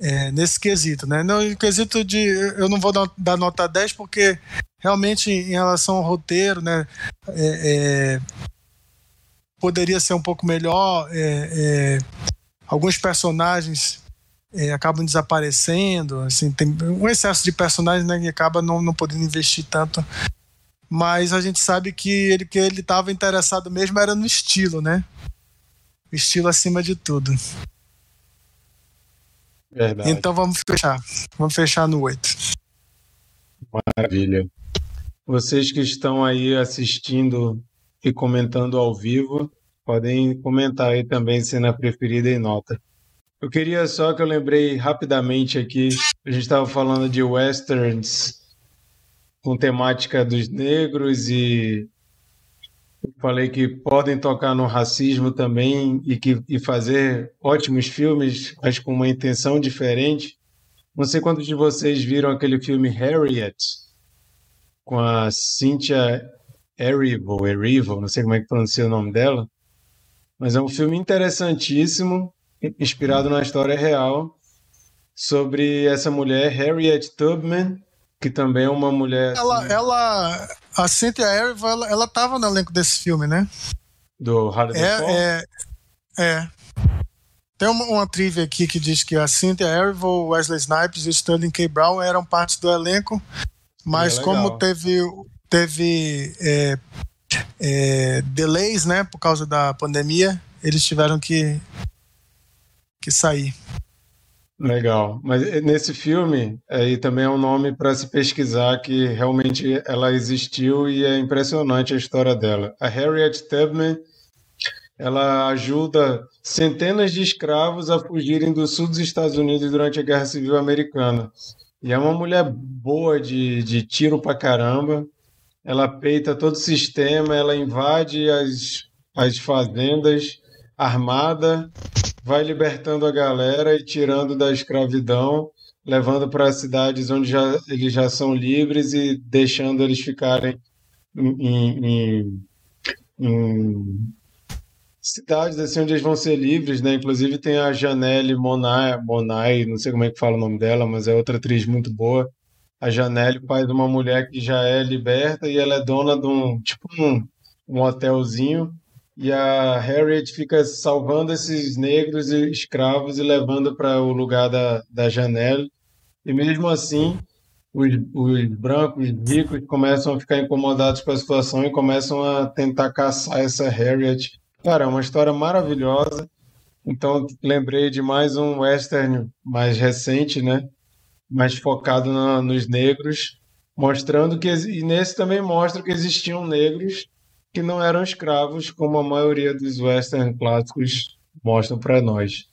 é, nesse quesito, né? No quesito de. Eu não vou dar, nota 10 porque realmente em relação ao roteiro, né? É, é, poderia ser um pouco melhor. É, é, alguns personagens é, acabam desaparecendo, assim, tem um excesso de personagens né, que acaba não, não podendo investir tanto. Mas a gente sabe que ele que ele estava interessado mesmo era no estilo, né? Estilo acima de tudo. Verdade. Então vamos fechar. Vamos fechar no 8. Maravilha. Vocês que estão aí assistindo e comentando ao vivo, podem comentar aí também cena preferida e nota. Eu queria só que eu lembrei rapidamente aqui, a gente estava falando de westerns com temática dos negros e eu falei que podem tocar no racismo também e, que, e fazer ótimos filmes, mas com uma intenção diferente. Não sei quantos de vocês viram aquele filme Harriet, com a Cynthia Erivo, Erivo, não sei como é que pronuncia o nome dela, mas é um filme interessantíssimo, inspirado na história real, sobre essa mulher, Harriet Tubman, que também é uma mulher. Ela, assim, ela a Cynthia Erivo, ela, ela tava no elenco desse filme, né? do Fall. É, é, é. Tem uma, uma trivia aqui que diz que a Cynthia Erivo, Wesley Snipes e Sterling K. Brown eram parte do elenco, mas É como teve, teve é, é, delays, né, por causa da pandemia, eles tiveram que, que sair. Legal. Mas eh, nesse filme, aí também é um nome para se pesquisar que realmente ela existiu e é impressionante a história dela. A Harriet Tubman, ela ajuda centenas de escravos a fugirem do sul dos Estados Unidos durante a Guerra Civil Americana. E é uma mulher boa de, de tiro pra caramba. Ela peita todo o sistema, ela invade as, as fazendas armada vai libertando a galera e tirando da escravidão, levando para cidades onde já, eles já são livres e deixando eles ficarem em, em- em- cidades assim onde eles vão ser livres, né? Inclusive tem a Janelle Monáe, Monáe, não sei como é que fala o nome dela, mas é outra atriz muito boa. A Janelle faz uma mulher que já é liberta e ela é dona de um tipo um, um hotelzinho e a Harriet fica salvando esses negros e escravos e levando para o lugar da, da Janelle. E mesmo assim, os, os brancos ricos começam a ficar incomodados com a situação e começam a tentar caçar essa Harriet. Cara, é uma história maravilhosa. Então, lembrei de mais um western mais recente, né? Mais focado na- nos negros, mostrando que e nesse também mostra que existiam negros que não eram escravos, como a maioria dos western clássicos mostram para nós.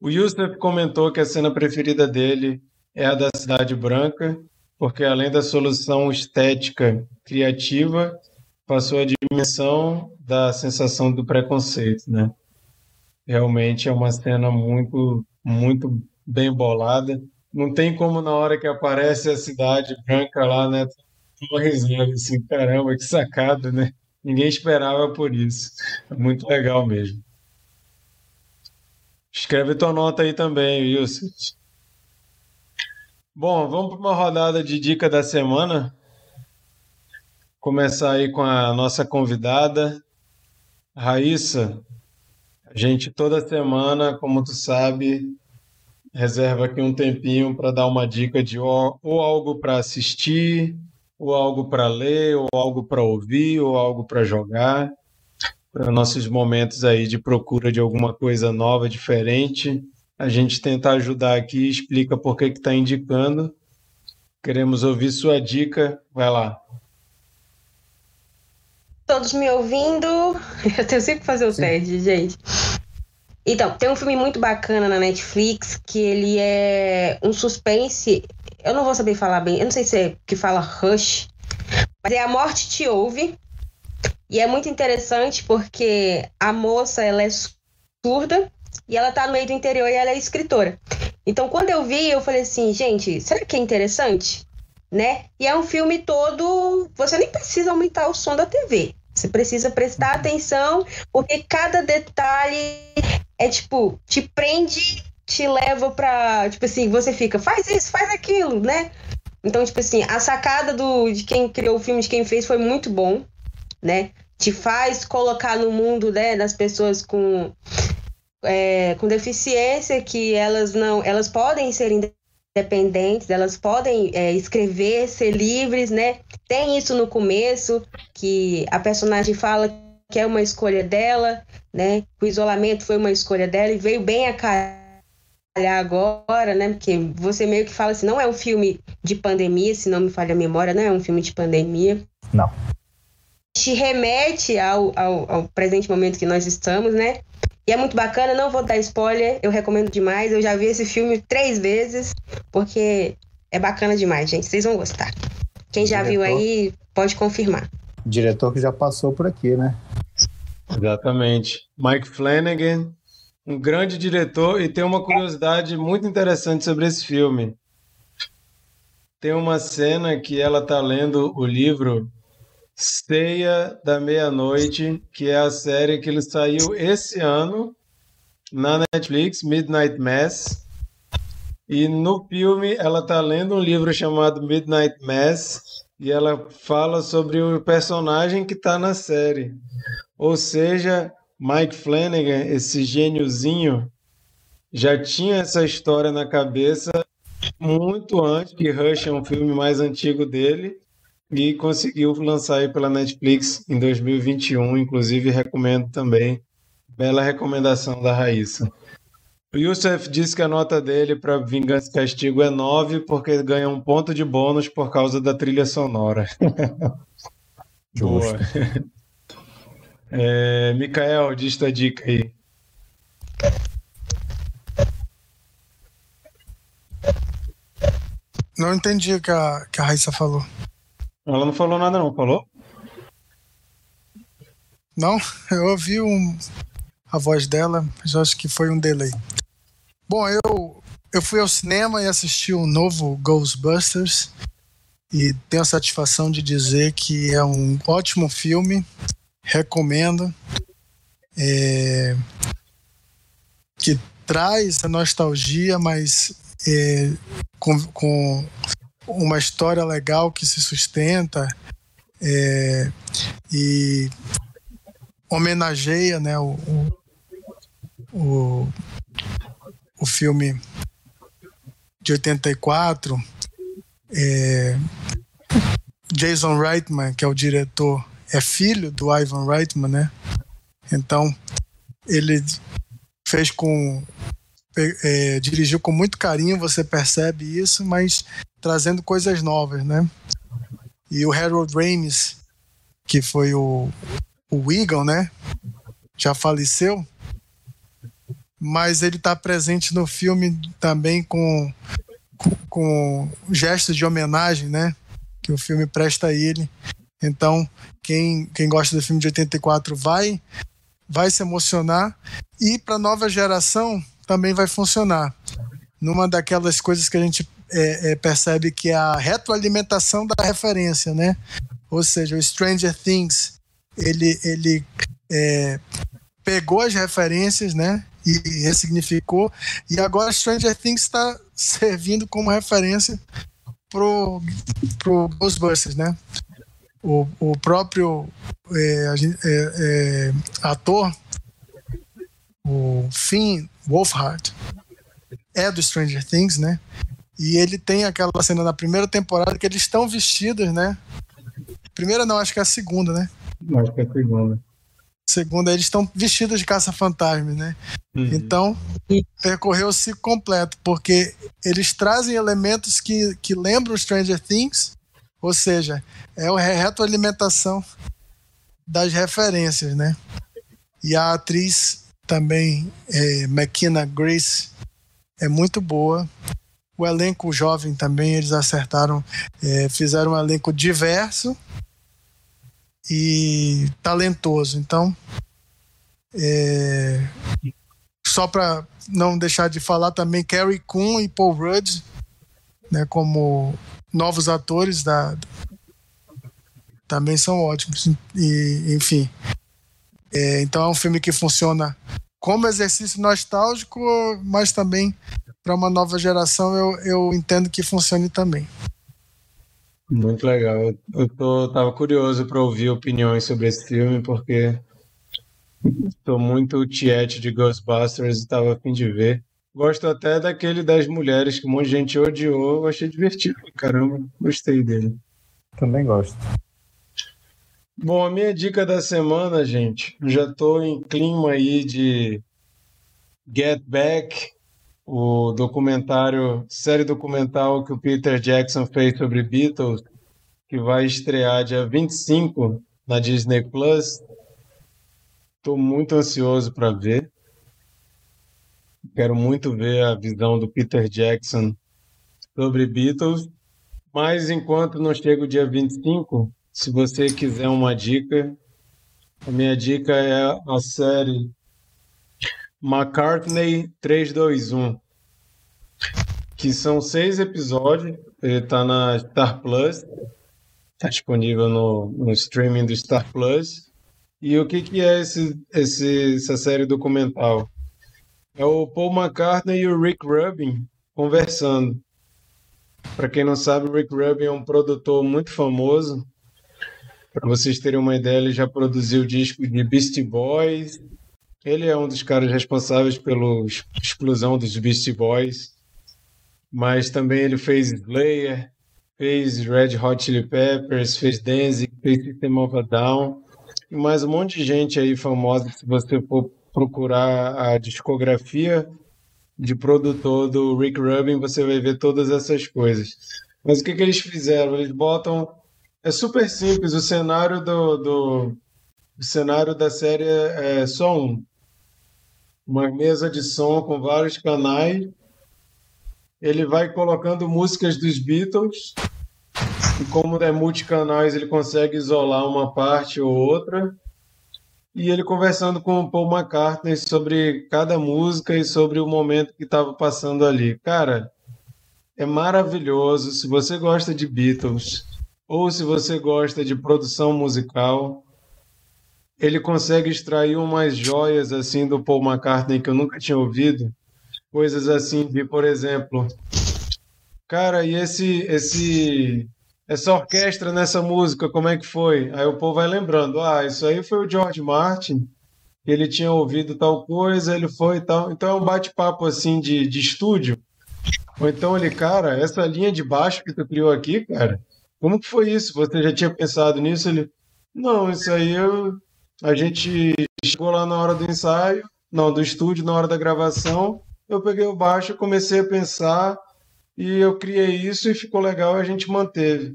O Yusuf comentou que a cena preferida dele é a da Cidade Branca, porque além da solução estética criativa, passou a dimensão da sensação do preconceito, né? Realmente é uma cena muito, muito bem bolada. Não tem como na hora que aparece a Cidade Branca lá, né? Uma risada assim, caramba, que sacada, né? Ninguém esperava por isso. É muito legal mesmo. Escreve tua nota aí também, Wilson. Bom, vamos para uma rodada de dica da semana. Começar aí com a nossa convidada, Raíssa. A gente toda semana, como tu sabe, reserva aqui um tempinho para dar uma dica de ou, ou algo para assistir, ou algo para ler, ou algo para ouvir, ou algo para jogar, para nossos momentos aí de procura de alguma coisa nova, diferente. A gente tenta ajudar aqui, explica por que que está indicando. Queremos ouvir sua dica. Vai lá. Todos me ouvindo? <laughs> Eu tenho sempre que fazer o teste, gente. Então, tem um filme muito bacana na Netflix que ele é um suspense. Eu não vou saber falar bem, eu não sei se é que fala Rush, mas é A Morte Te Ouve. E é muito interessante porque a moça, ela é surda e ela tá no meio do interior e ela é escritora. Então, quando eu vi, eu falei assim, gente, será que é interessante? Né? E é um filme todo. Você nem precisa aumentar o som da TV. Você precisa prestar atenção, porque cada detalhe é tipo, te prende, te leva pra. Tipo assim, você fica, faz isso, faz aquilo, né? Então, tipo assim, a sacada do, de quem criou o filme, de quem fez, foi muito bom, né? Te faz colocar no mundo, né, das pessoas com, é, com deficiência, que elas não. Elas podem ser independentes, elas podem é, escrever, ser livres, né? Tem isso no começo, que a personagem fala que é uma escolha dela, né? O isolamento foi uma escolha dela e veio bem a calhar agora, né? Porque você meio que fala assim, não é um filme de pandemia, se não me falha a memória, não é um filme de pandemia. Não. Te remete ao, ao, ao presente momento que nós estamos, né? E é muito bacana, não vou dar spoiler, eu recomendo demais. Eu já vi esse filme três vezes, porque é bacana demais, gente. Vocês vão gostar. Quem já viu Diretor. aí, pode confirmar. Diretor que já passou por aqui, né? Exatamente. Mike Flanagan, um grande diretor, e tem uma curiosidade muito interessante sobre esse filme. Tem uma cena que ela está lendo o livro Ceia da Meia-Noite, que é a série que ele saiu esse ano na Netflix, Midnight Mass. E no filme ela está lendo um livro chamado Midnight Mass e ela fala sobre o personagem que está na série. Ou seja, Mike Flanagan, esse gêniozinho, já tinha essa história na cabeça muito antes que Rush é um filme mais antigo dele e conseguiu lançar aí pela Netflix em 2021, inclusive recomendo também. Bela recomendação da Raíssa. O Youssef disse que a nota dele para Vingança e Castigo é 9 porque ganha um ponto de bônus por causa da trilha sonora. <laughs> Boa. É, Mikael, diz tua dica aí. Não entendi o que a, que a Raíssa falou. Ela não falou nada, não, falou? Não, <laughs> eu ouvi um, a voz dela, mas acho que foi um delay. Bom, eu, eu fui ao cinema e assisti o novo Ghostbusters e tenho a satisfação de dizer que é um ótimo filme, recomendo. É, que traz a nostalgia, mas é, com, com, uma história legal que se sustenta é, e homenageia né, o, o, o filme de 84. É, Jason Reitman, que é o diretor, é filho do Ivan Reitman, né? Então, ele fez com é, dirigiu com muito carinho, você percebe isso, mas trazendo coisas novas, né? E o Harold Ramis, que foi o, o Eagle, né? Já faleceu, mas ele está presente no filme também com, com, com gestos de homenagem, né? Que o filme presta a ele. Então, quem, quem gosta do filme de 84 vai vai se emocionar e para nova geração também vai funcionar. Numa daquelas coisas que a gente é, é, percebe que é a retroalimentação da referência, né? Ou seja, o Stranger Things, ele, ele é, pegou as referências, né? E ressignificou. E agora Stranger Things está servindo como referência pro, pro Ghostbusters, né? O, o próprio é, é, é, ator, o Finn Wolfhard, é do Stranger Things, né? E ele tem aquela cena na primeira temporada que eles estão vestidos, né? Primeira não, acho que é a segunda, né? Acho que é a segunda. Segunda, eles estão vestidos de caça-fantasma, né? Uhum. Então, percorreu o ciclo completo, porque eles trazem elementos que, que lembram Stranger Things, ou seja, é a retroalimentação das referências, né? E a atriz também, é, McKenna Grace, é muito boa. O elenco jovem também, eles acertaram, é, fizeram um elenco diverso e talentoso. Então, é, só para não deixar de falar também, Carrie Coon e Paul Rudd, né, como novos atores da também são ótimos. E enfim. É, então é um filme que funciona como exercício nostálgico mas também para uma nova geração eu, eu entendo que funcione também. Muito legal. Eu tô tava curioso para ouvir opiniões sobre esse filme porque estou muito tiete de Ghostbusters e estava a fim de ver Gosto até daquele das mulheres que um monte de gente odiou. Eu achei divertido. Caramba, gostei dele. Também gosto. Bom, a minha dica da semana, gente, já estou em clima aí de Get Back, o documentário, série documental que o Peter Jackson fez sobre Beatles, que vai estrear dia 25 na Disney Plus. Estou muito ansioso para ver. Quero muito ver a visão do Peter Jackson sobre Beatles. Mas enquanto não chega o dia 25, se você quiser uma dica, a minha dica é a série McCartney 321, que são seis episódios, ele está na Star Plus. Está disponível no, no streaming do Star Plus. E o que, que é esse, esse, essa série documental? É o Paul McCartney e o Rick Rubin conversando. Para quem não sabe, o Rick Rubin é um produtor muito famoso. Para vocês terem uma ideia, ele já produziu discos de Beastie Boys. Ele é um dos caras responsáveis pela explosão dos Beastie Boys. Mas também ele fez Slayer, fez Red Hot Chili Peppers, fez Danzig, fez System of a Down. E mais um monte de gente aí famosa, se você for procurar a discografia de produtor do Rick Rubin, você vai ver todas essas coisas. Mas o que, que eles fizeram? Eles botam. É super simples, o cenário do, do o cenário da série é só um. Uma mesa de som com vários canais. Ele vai colocando músicas dos Beatles. E como é multicanais, ele consegue isolar uma parte ou outra e ele conversando com o Paul McCartney sobre cada música e sobre o momento que estava passando ali. Cara, é maravilhoso. Se você gosta de Beatles ou se você gosta de produção musical, ele consegue extrair umas joias assim do Paul McCartney que eu nunca tinha ouvido. Coisas assim de, por exemplo, cara, e esse esse essa orquestra nessa música, como é que foi? Aí o povo vai lembrando, ah, isso aí foi o George Martin, ele tinha ouvido tal coisa, ele foi e tal. Então é um bate-papo assim de, de estúdio. Ou então ele, cara, essa linha de baixo que tu criou aqui, cara, como que foi isso? Você já tinha pensado nisso? Ele, não, isso aí eu, a gente chegou lá na hora do ensaio, não, do estúdio, na hora da gravação, eu peguei o baixo, comecei a pensar, e eu criei isso e ficou legal a gente manteve.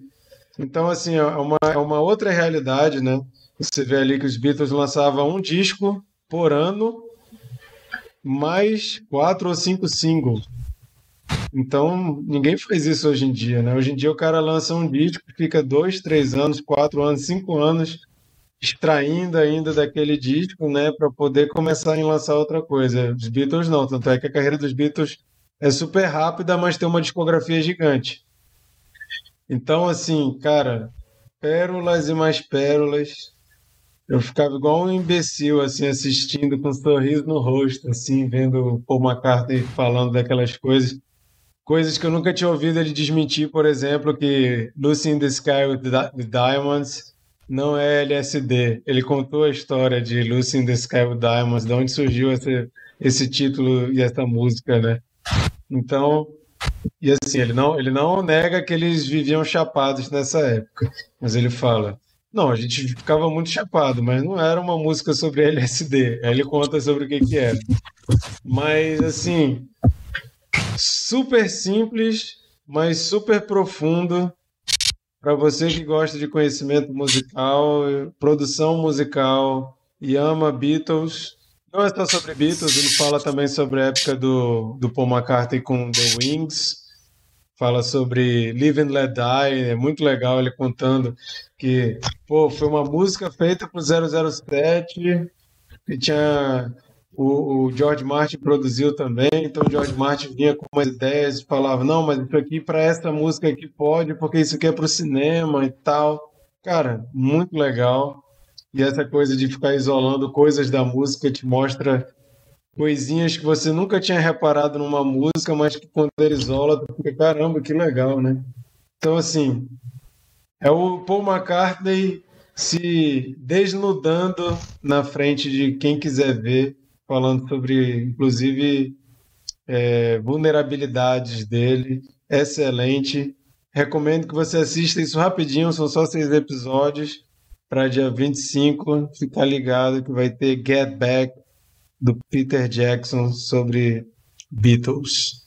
Então, assim, é uma, é uma outra realidade, né? Você vê ali que os Beatles lançavam um disco por ano, mais quatro ou cinco singles. Então, ninguém faz isso hoje em dia, né? Hoje em dia o cara lança um disco, fica dois, três anos, quatro anos, cinco anos extraindo ainda daquele disco, né, para poder começar a lançar outra coisa. Os Beatles não, tanto é que a carreira dos Beatles é super rápida, mas tem uma discografia gigante. Então, assim, cara, pérolas e mais pérolas. Eu ficava igual um imbecil, assim, assistindo com um sorriso no rosto, assim, vendo Paul McCartney falando daquelas coisas. Coisas que eu nunca tinha ouvido ele desmentir, por exemplo, que Lucy in the Sky with, with Diamonds não é LSD. Ele contou a história de Lucy in the Sky with Diamonds, de onde surgiu esse, esse título e essa música, né? Então, e assim, ele não, ele não nega que eles viviam chapados nessa época, mas ele fala: não, a gente ficava muito chapado, mas não era uma música sobre LSD. Aí ele conta sobre o que, que era. Mas, assim, super simples, mas super profundo. Para você que gosta de conhecimento musical, produção musical e ama Beatles, não é só sobre Beatles, ele fala também sobre a época do, do Paul McCartney com The Wings, fala sobre Live and Let Die, é muito legal ele contando que pô, foi uma música feita para o 007 e tinha o, o, George Martin produziu também, então o George Martin vinha com umas ideias, falava, não, mas isso aqui para essa música aqui pode, porque isso aqui é para o cinema e tal. Cara, muito legal. E essa coisa de ficar isolando coisas da música te mostra coisinhas que você nunca tinha reparado numa música, mas que quando ele isola, tu fica, caramba, que legal, né? Então, assim, é o Paul McCartney se desnudando na frente de quem quiser ver, falando sobre, inclusive, é, vulnerabilidades dele. Excelente. Recomendo que você assista isso rapidinho, são só seis episódios para dia 25, ficar ligado que vai ter Get Back do Peter Jackson sobre Beatles.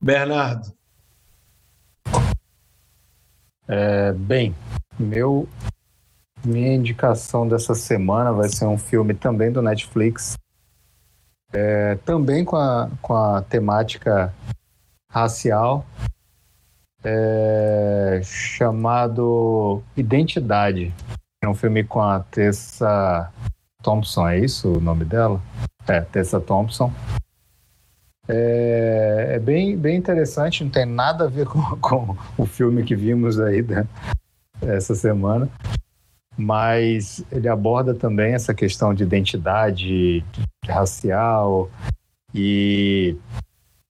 Bernardo. É, bem, meu minha indicação dessa semana vai ser um filme também do Netflix, é, também com a, com a temática racial, é, chamado Identidade. É um filme com a Tessa Thompson, é isso o nome dela? É, Tessa Thompson. É, é, bem, bem interessante, não tem nada a ver <laughs> com, com o filme que vimos aí da, essa semana. Mas ele aborda também essa questão de identidade racial e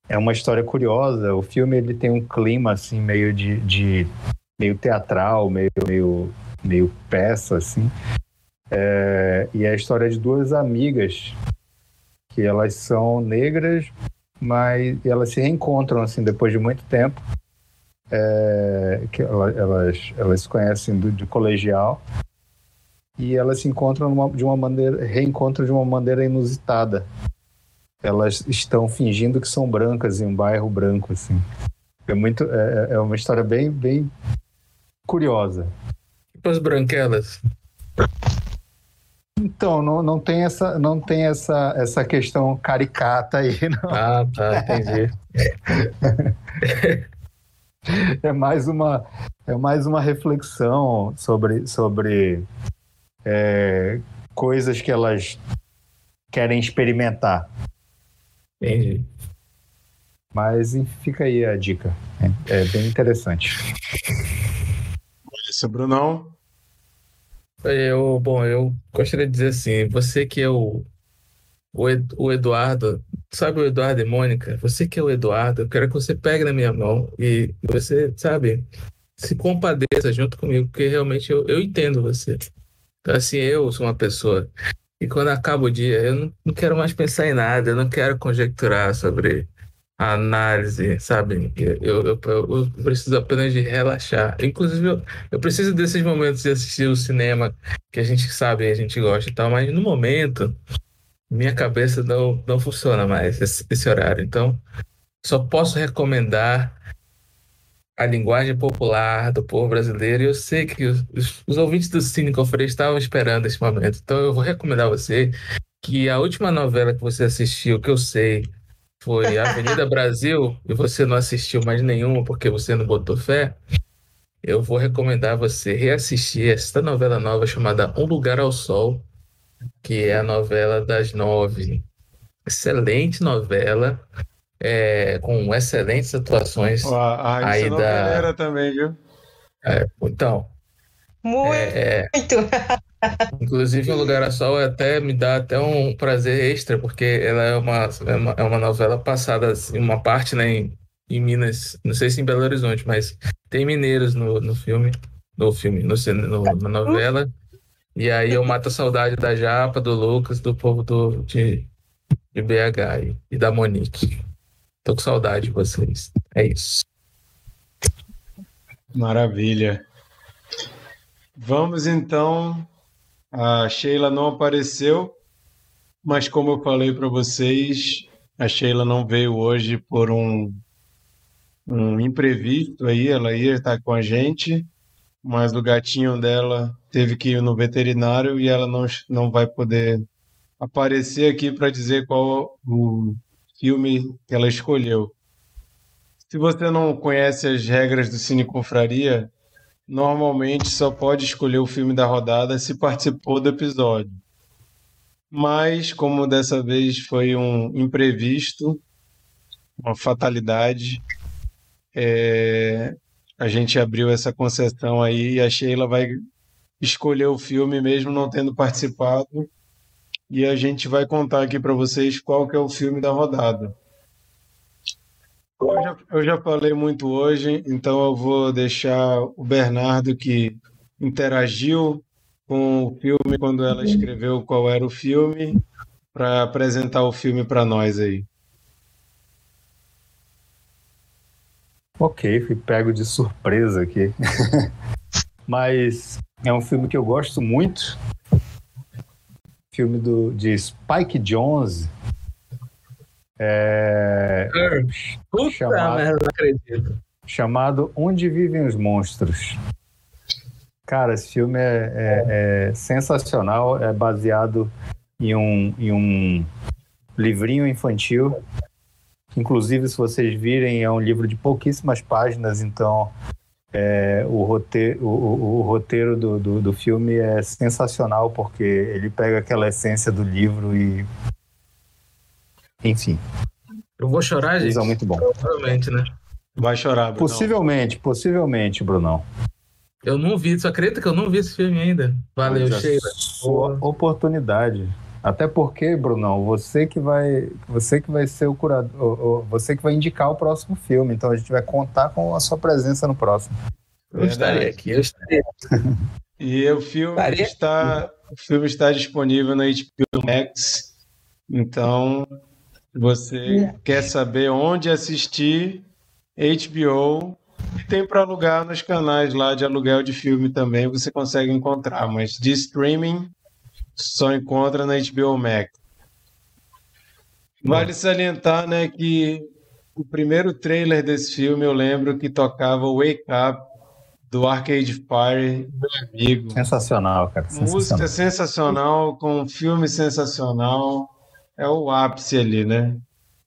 é uma história curiosa. O filme ele tem um clima assim meio de, de meio teatral, meio meio meio peça assim. É, e é a história de duas amigas que elas são negras, mas elas se reencontram assim depois de muito tempo. É, que elas, elas se conhecem do, de colegial e elas se encontram numa, de uma maneira, reencontram de uma maneira inusitada. Elas estão fingindo que são brancas em um bairro branco, assim. É muito, é, é uma história bem, bem curiosa. Tipo as branquelas. Então, não, não tem, essa, não tem essa, essa questão caricata aí, <laughs> não. Ah, tá, entendi. é mais uma, é mais uma reflexão sobre, sobre é, coisas que elas querem experimentar. Entendi. Mas fica aí a dica. É, é bem interessante. Isso, Brunão. Eu, bom, eu gostaria de dizer assim, você que é o, o, Eduardo, sabe o Eduardo e Mônica? Você que é o Eduardo, eu quero que você pegue na minha mão e você, sabe, se compadeça junto comigo, porque realmente eu, eu entendo você. Então, assim, eu sou uma pessoa e quando acaba o dia, eu não, não quero mais pensar em nada, eu não quero conjecturar sobre a análise, sabe? Eu, eu, eu, preciso apenas de relaxar. Inclusive, eu, eu preciso desses momentos de assistir o cinema que a gente sabe, a gente gosta e tal, mas no momento, minha cabeça não, não funciona mais esse, esse horário. Então, só posso recomendar a linguagem popular do povo brasileiro. E eu sei que os, os, ouvintes do Cine Conferência estavam esperando esse momento. Então, eu vou recomendar a você que a última novela que você assistiu, que eu sei, foi Avenida <laughs> Brasil e você não assistiu mais nenhuma porque você não botou fé, eu vou recomendar você reassistir esta novela nova chamada Um Lugar ao Sol, que é a novela das nove. Excelente novela, é, com excelentes atuações. A Raíssa aí da... também, viu? É, então. Muito! É, <laughs> Inclusive, o Lugar a Sol até me dá até um prazer extra, porque ela é uma, é uma, é uma novela passada, assim, uma parte né, em, em, Minas, não sei se em Belo Horizonte, mas tem mineiros no, no filme, no filme, no, no, na novela. E aí eu mato a saudade da Japa, do Lucas, do povo do, de, de BH e, e da Monique. Tô com saudade de vocês. É isso. Maravilha. Vamos então a Sheila não apareceu, mas como eu falei para vocês, a Sheila não veio hoje por um, um imprevisto aí, ela ia estar com a gente, mas o gatinho dela teve que ir no veterinário e ela não, não vai poder aparecer aqui para dizer qual o filme que ela escolheu. Se você não conhece as regras do Cine Confraria, normalmente só pode escolher o filme da rodada se participou do episódio. Mas, como dessa vez foi um imprevisto, uma fatalidade, é, a gente abriu essa concessão aí e a Sheila vai escolher o filme mesmo não tendo participado. E a gente vai contar aqui para vocês qual que é o filme da rodada. Eu já, eu já falei muito hoje, então eu vou deixar o Bernardo que interagiu com o filme quando ela escreveu qual era o filme, para apresentar o filme para nós aí. Ok, fui pego de surpresa aqui. <laughs> Mas é um filme que eu gosto muito. Filme do, de Spike Jonze, é... Puta chamado, merda, não acredito. Chamado Onde Vivem os Monstros. Cara, esse filme é, é, é sensacional, é baseado em um, em um livrinho infantil. Inclusive, se vocês virem, é um livro de pouquíssimas páginas, então é, o roteiro, o, o, o roteiro do, do, do, filme é sensacional, porque ele pega aquela essência do livro e enfim. Eu vou chorar, gente? É muito bom. Provavelmente, né? Vai chorar, Brunão. Possivelmente, possivelmente, Brunão. Eu não vi, só acredita que eu não vi esse filme ainda. Valeu, Pois é, Sheila. Sua oportunidade. Até porque, Brunão, você que vai, você que vai ser o curador, você que vai indicar o próximo filme. Então a gente vai contar com a sua presença no próximo. Eu estarei aqui, eu estarei. <laughs> E o filme Faria- está, o filme está disponível na HBO Max. Então, você quer saber onde assistir HBO? Tem para alugar nos canais lá de aluguel de filme também, você consegue encontrar, mas de streaming só encontra na HBO Max. Vale salientar, né, que o primeiro trailer desse filme eu lembro que tocava Wake Up do Arcade Fire, meu amigo. Sensacional, cara. Sensacional. Música sensacional, com um filme sensacional. É o ápice ali, né?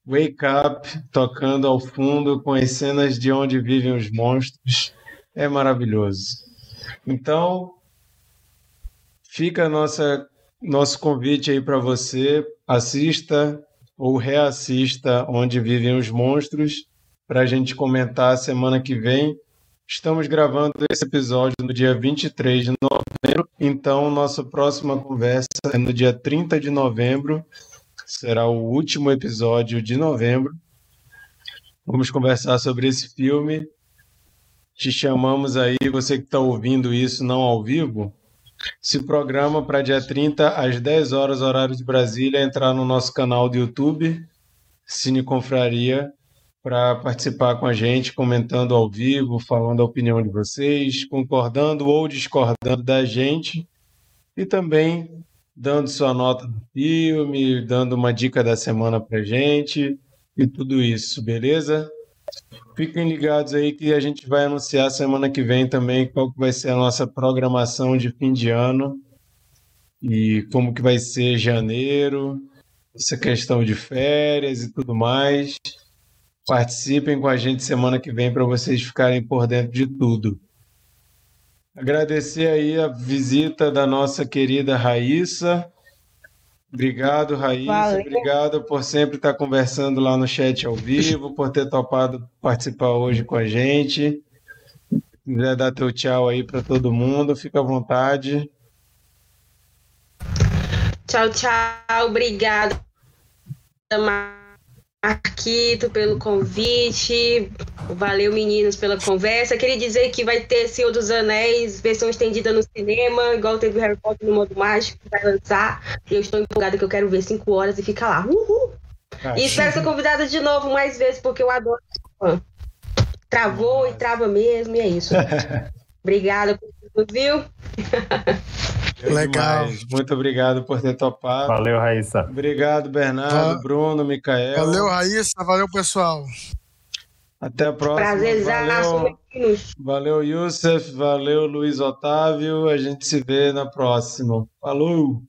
Wake Up, tocando ao fundo com as cenas de onde vivem os monstros. É maravilhoso. Então, fica a nossa, nosso convite aí para você. Assista ou reassista Onde Vivem os Monstros, para a gente comentar semana que vem. Estamos gravando esse episódio no dia 23 de novembro, então nossa próxima conversa é no dia 30 de novembro, será o último episódio de novembro. Vamos conversar sobre esse filme. Te chamamos aí, você que está ouvindo isso não ao vivo, se programa para dia 30 às 10 horas, horário de Brasília, entrar no nosso canal do YouTube, Cine Confraria, para participar com a gente, comentando ao vivo, falando a opinião de vocês, concordando ou discordando da gente, e também dando sua nota do filme, dando uma dica da semana para gente, e tudo isso, beleza? Fiquem ligados aí que a gente vai anunciar semana que vem também qual que vai ser a nossa programação de fim de ano e como que vai ser janeiro, essa questão de férias e tudo mais. Participem com a gente semana que vem para vocês ficarem por dentro de tudo. Agradecer aí a visita da nossa querida Raíssa. Obrigado, Raíssa. Valeu. Obrigado por sempre estar conversando lá no chat ao vivo, por ter topado participar hoje com a gente. Se quiser dar teu tchau aí para todo mundo, fica à vontade. Tchau, tchau. Obrigada, Marquito, pelo convite. Valeu, meninos, pela conversa. Queria dizer que vai ter Senhor dos Anéis, versão estendida no cinema, igual teve Harry Potter no modo mágico, que vai lançar. E eu estou empolgada que eu quero ver cinco horas e ficar lá. Uhul! E espero ser convidada de novo mais vezes, porque eu adoro. Travou e trava mesmo, e é isso. <laughs> Obrigada por viu? <laughs> Legal. Demais. Muito obrigado por ter topado. Valeu, Raíssa. Obrigado, Bernardo, Va- Bruno, Micael. Valeu, Raíssa. Valeu, pessoal. Até a próxima. Prazerzaço, Valeu, valeu, Youssef. Valeu, Luiz Otávio. A gente se vê na próxima. Falou!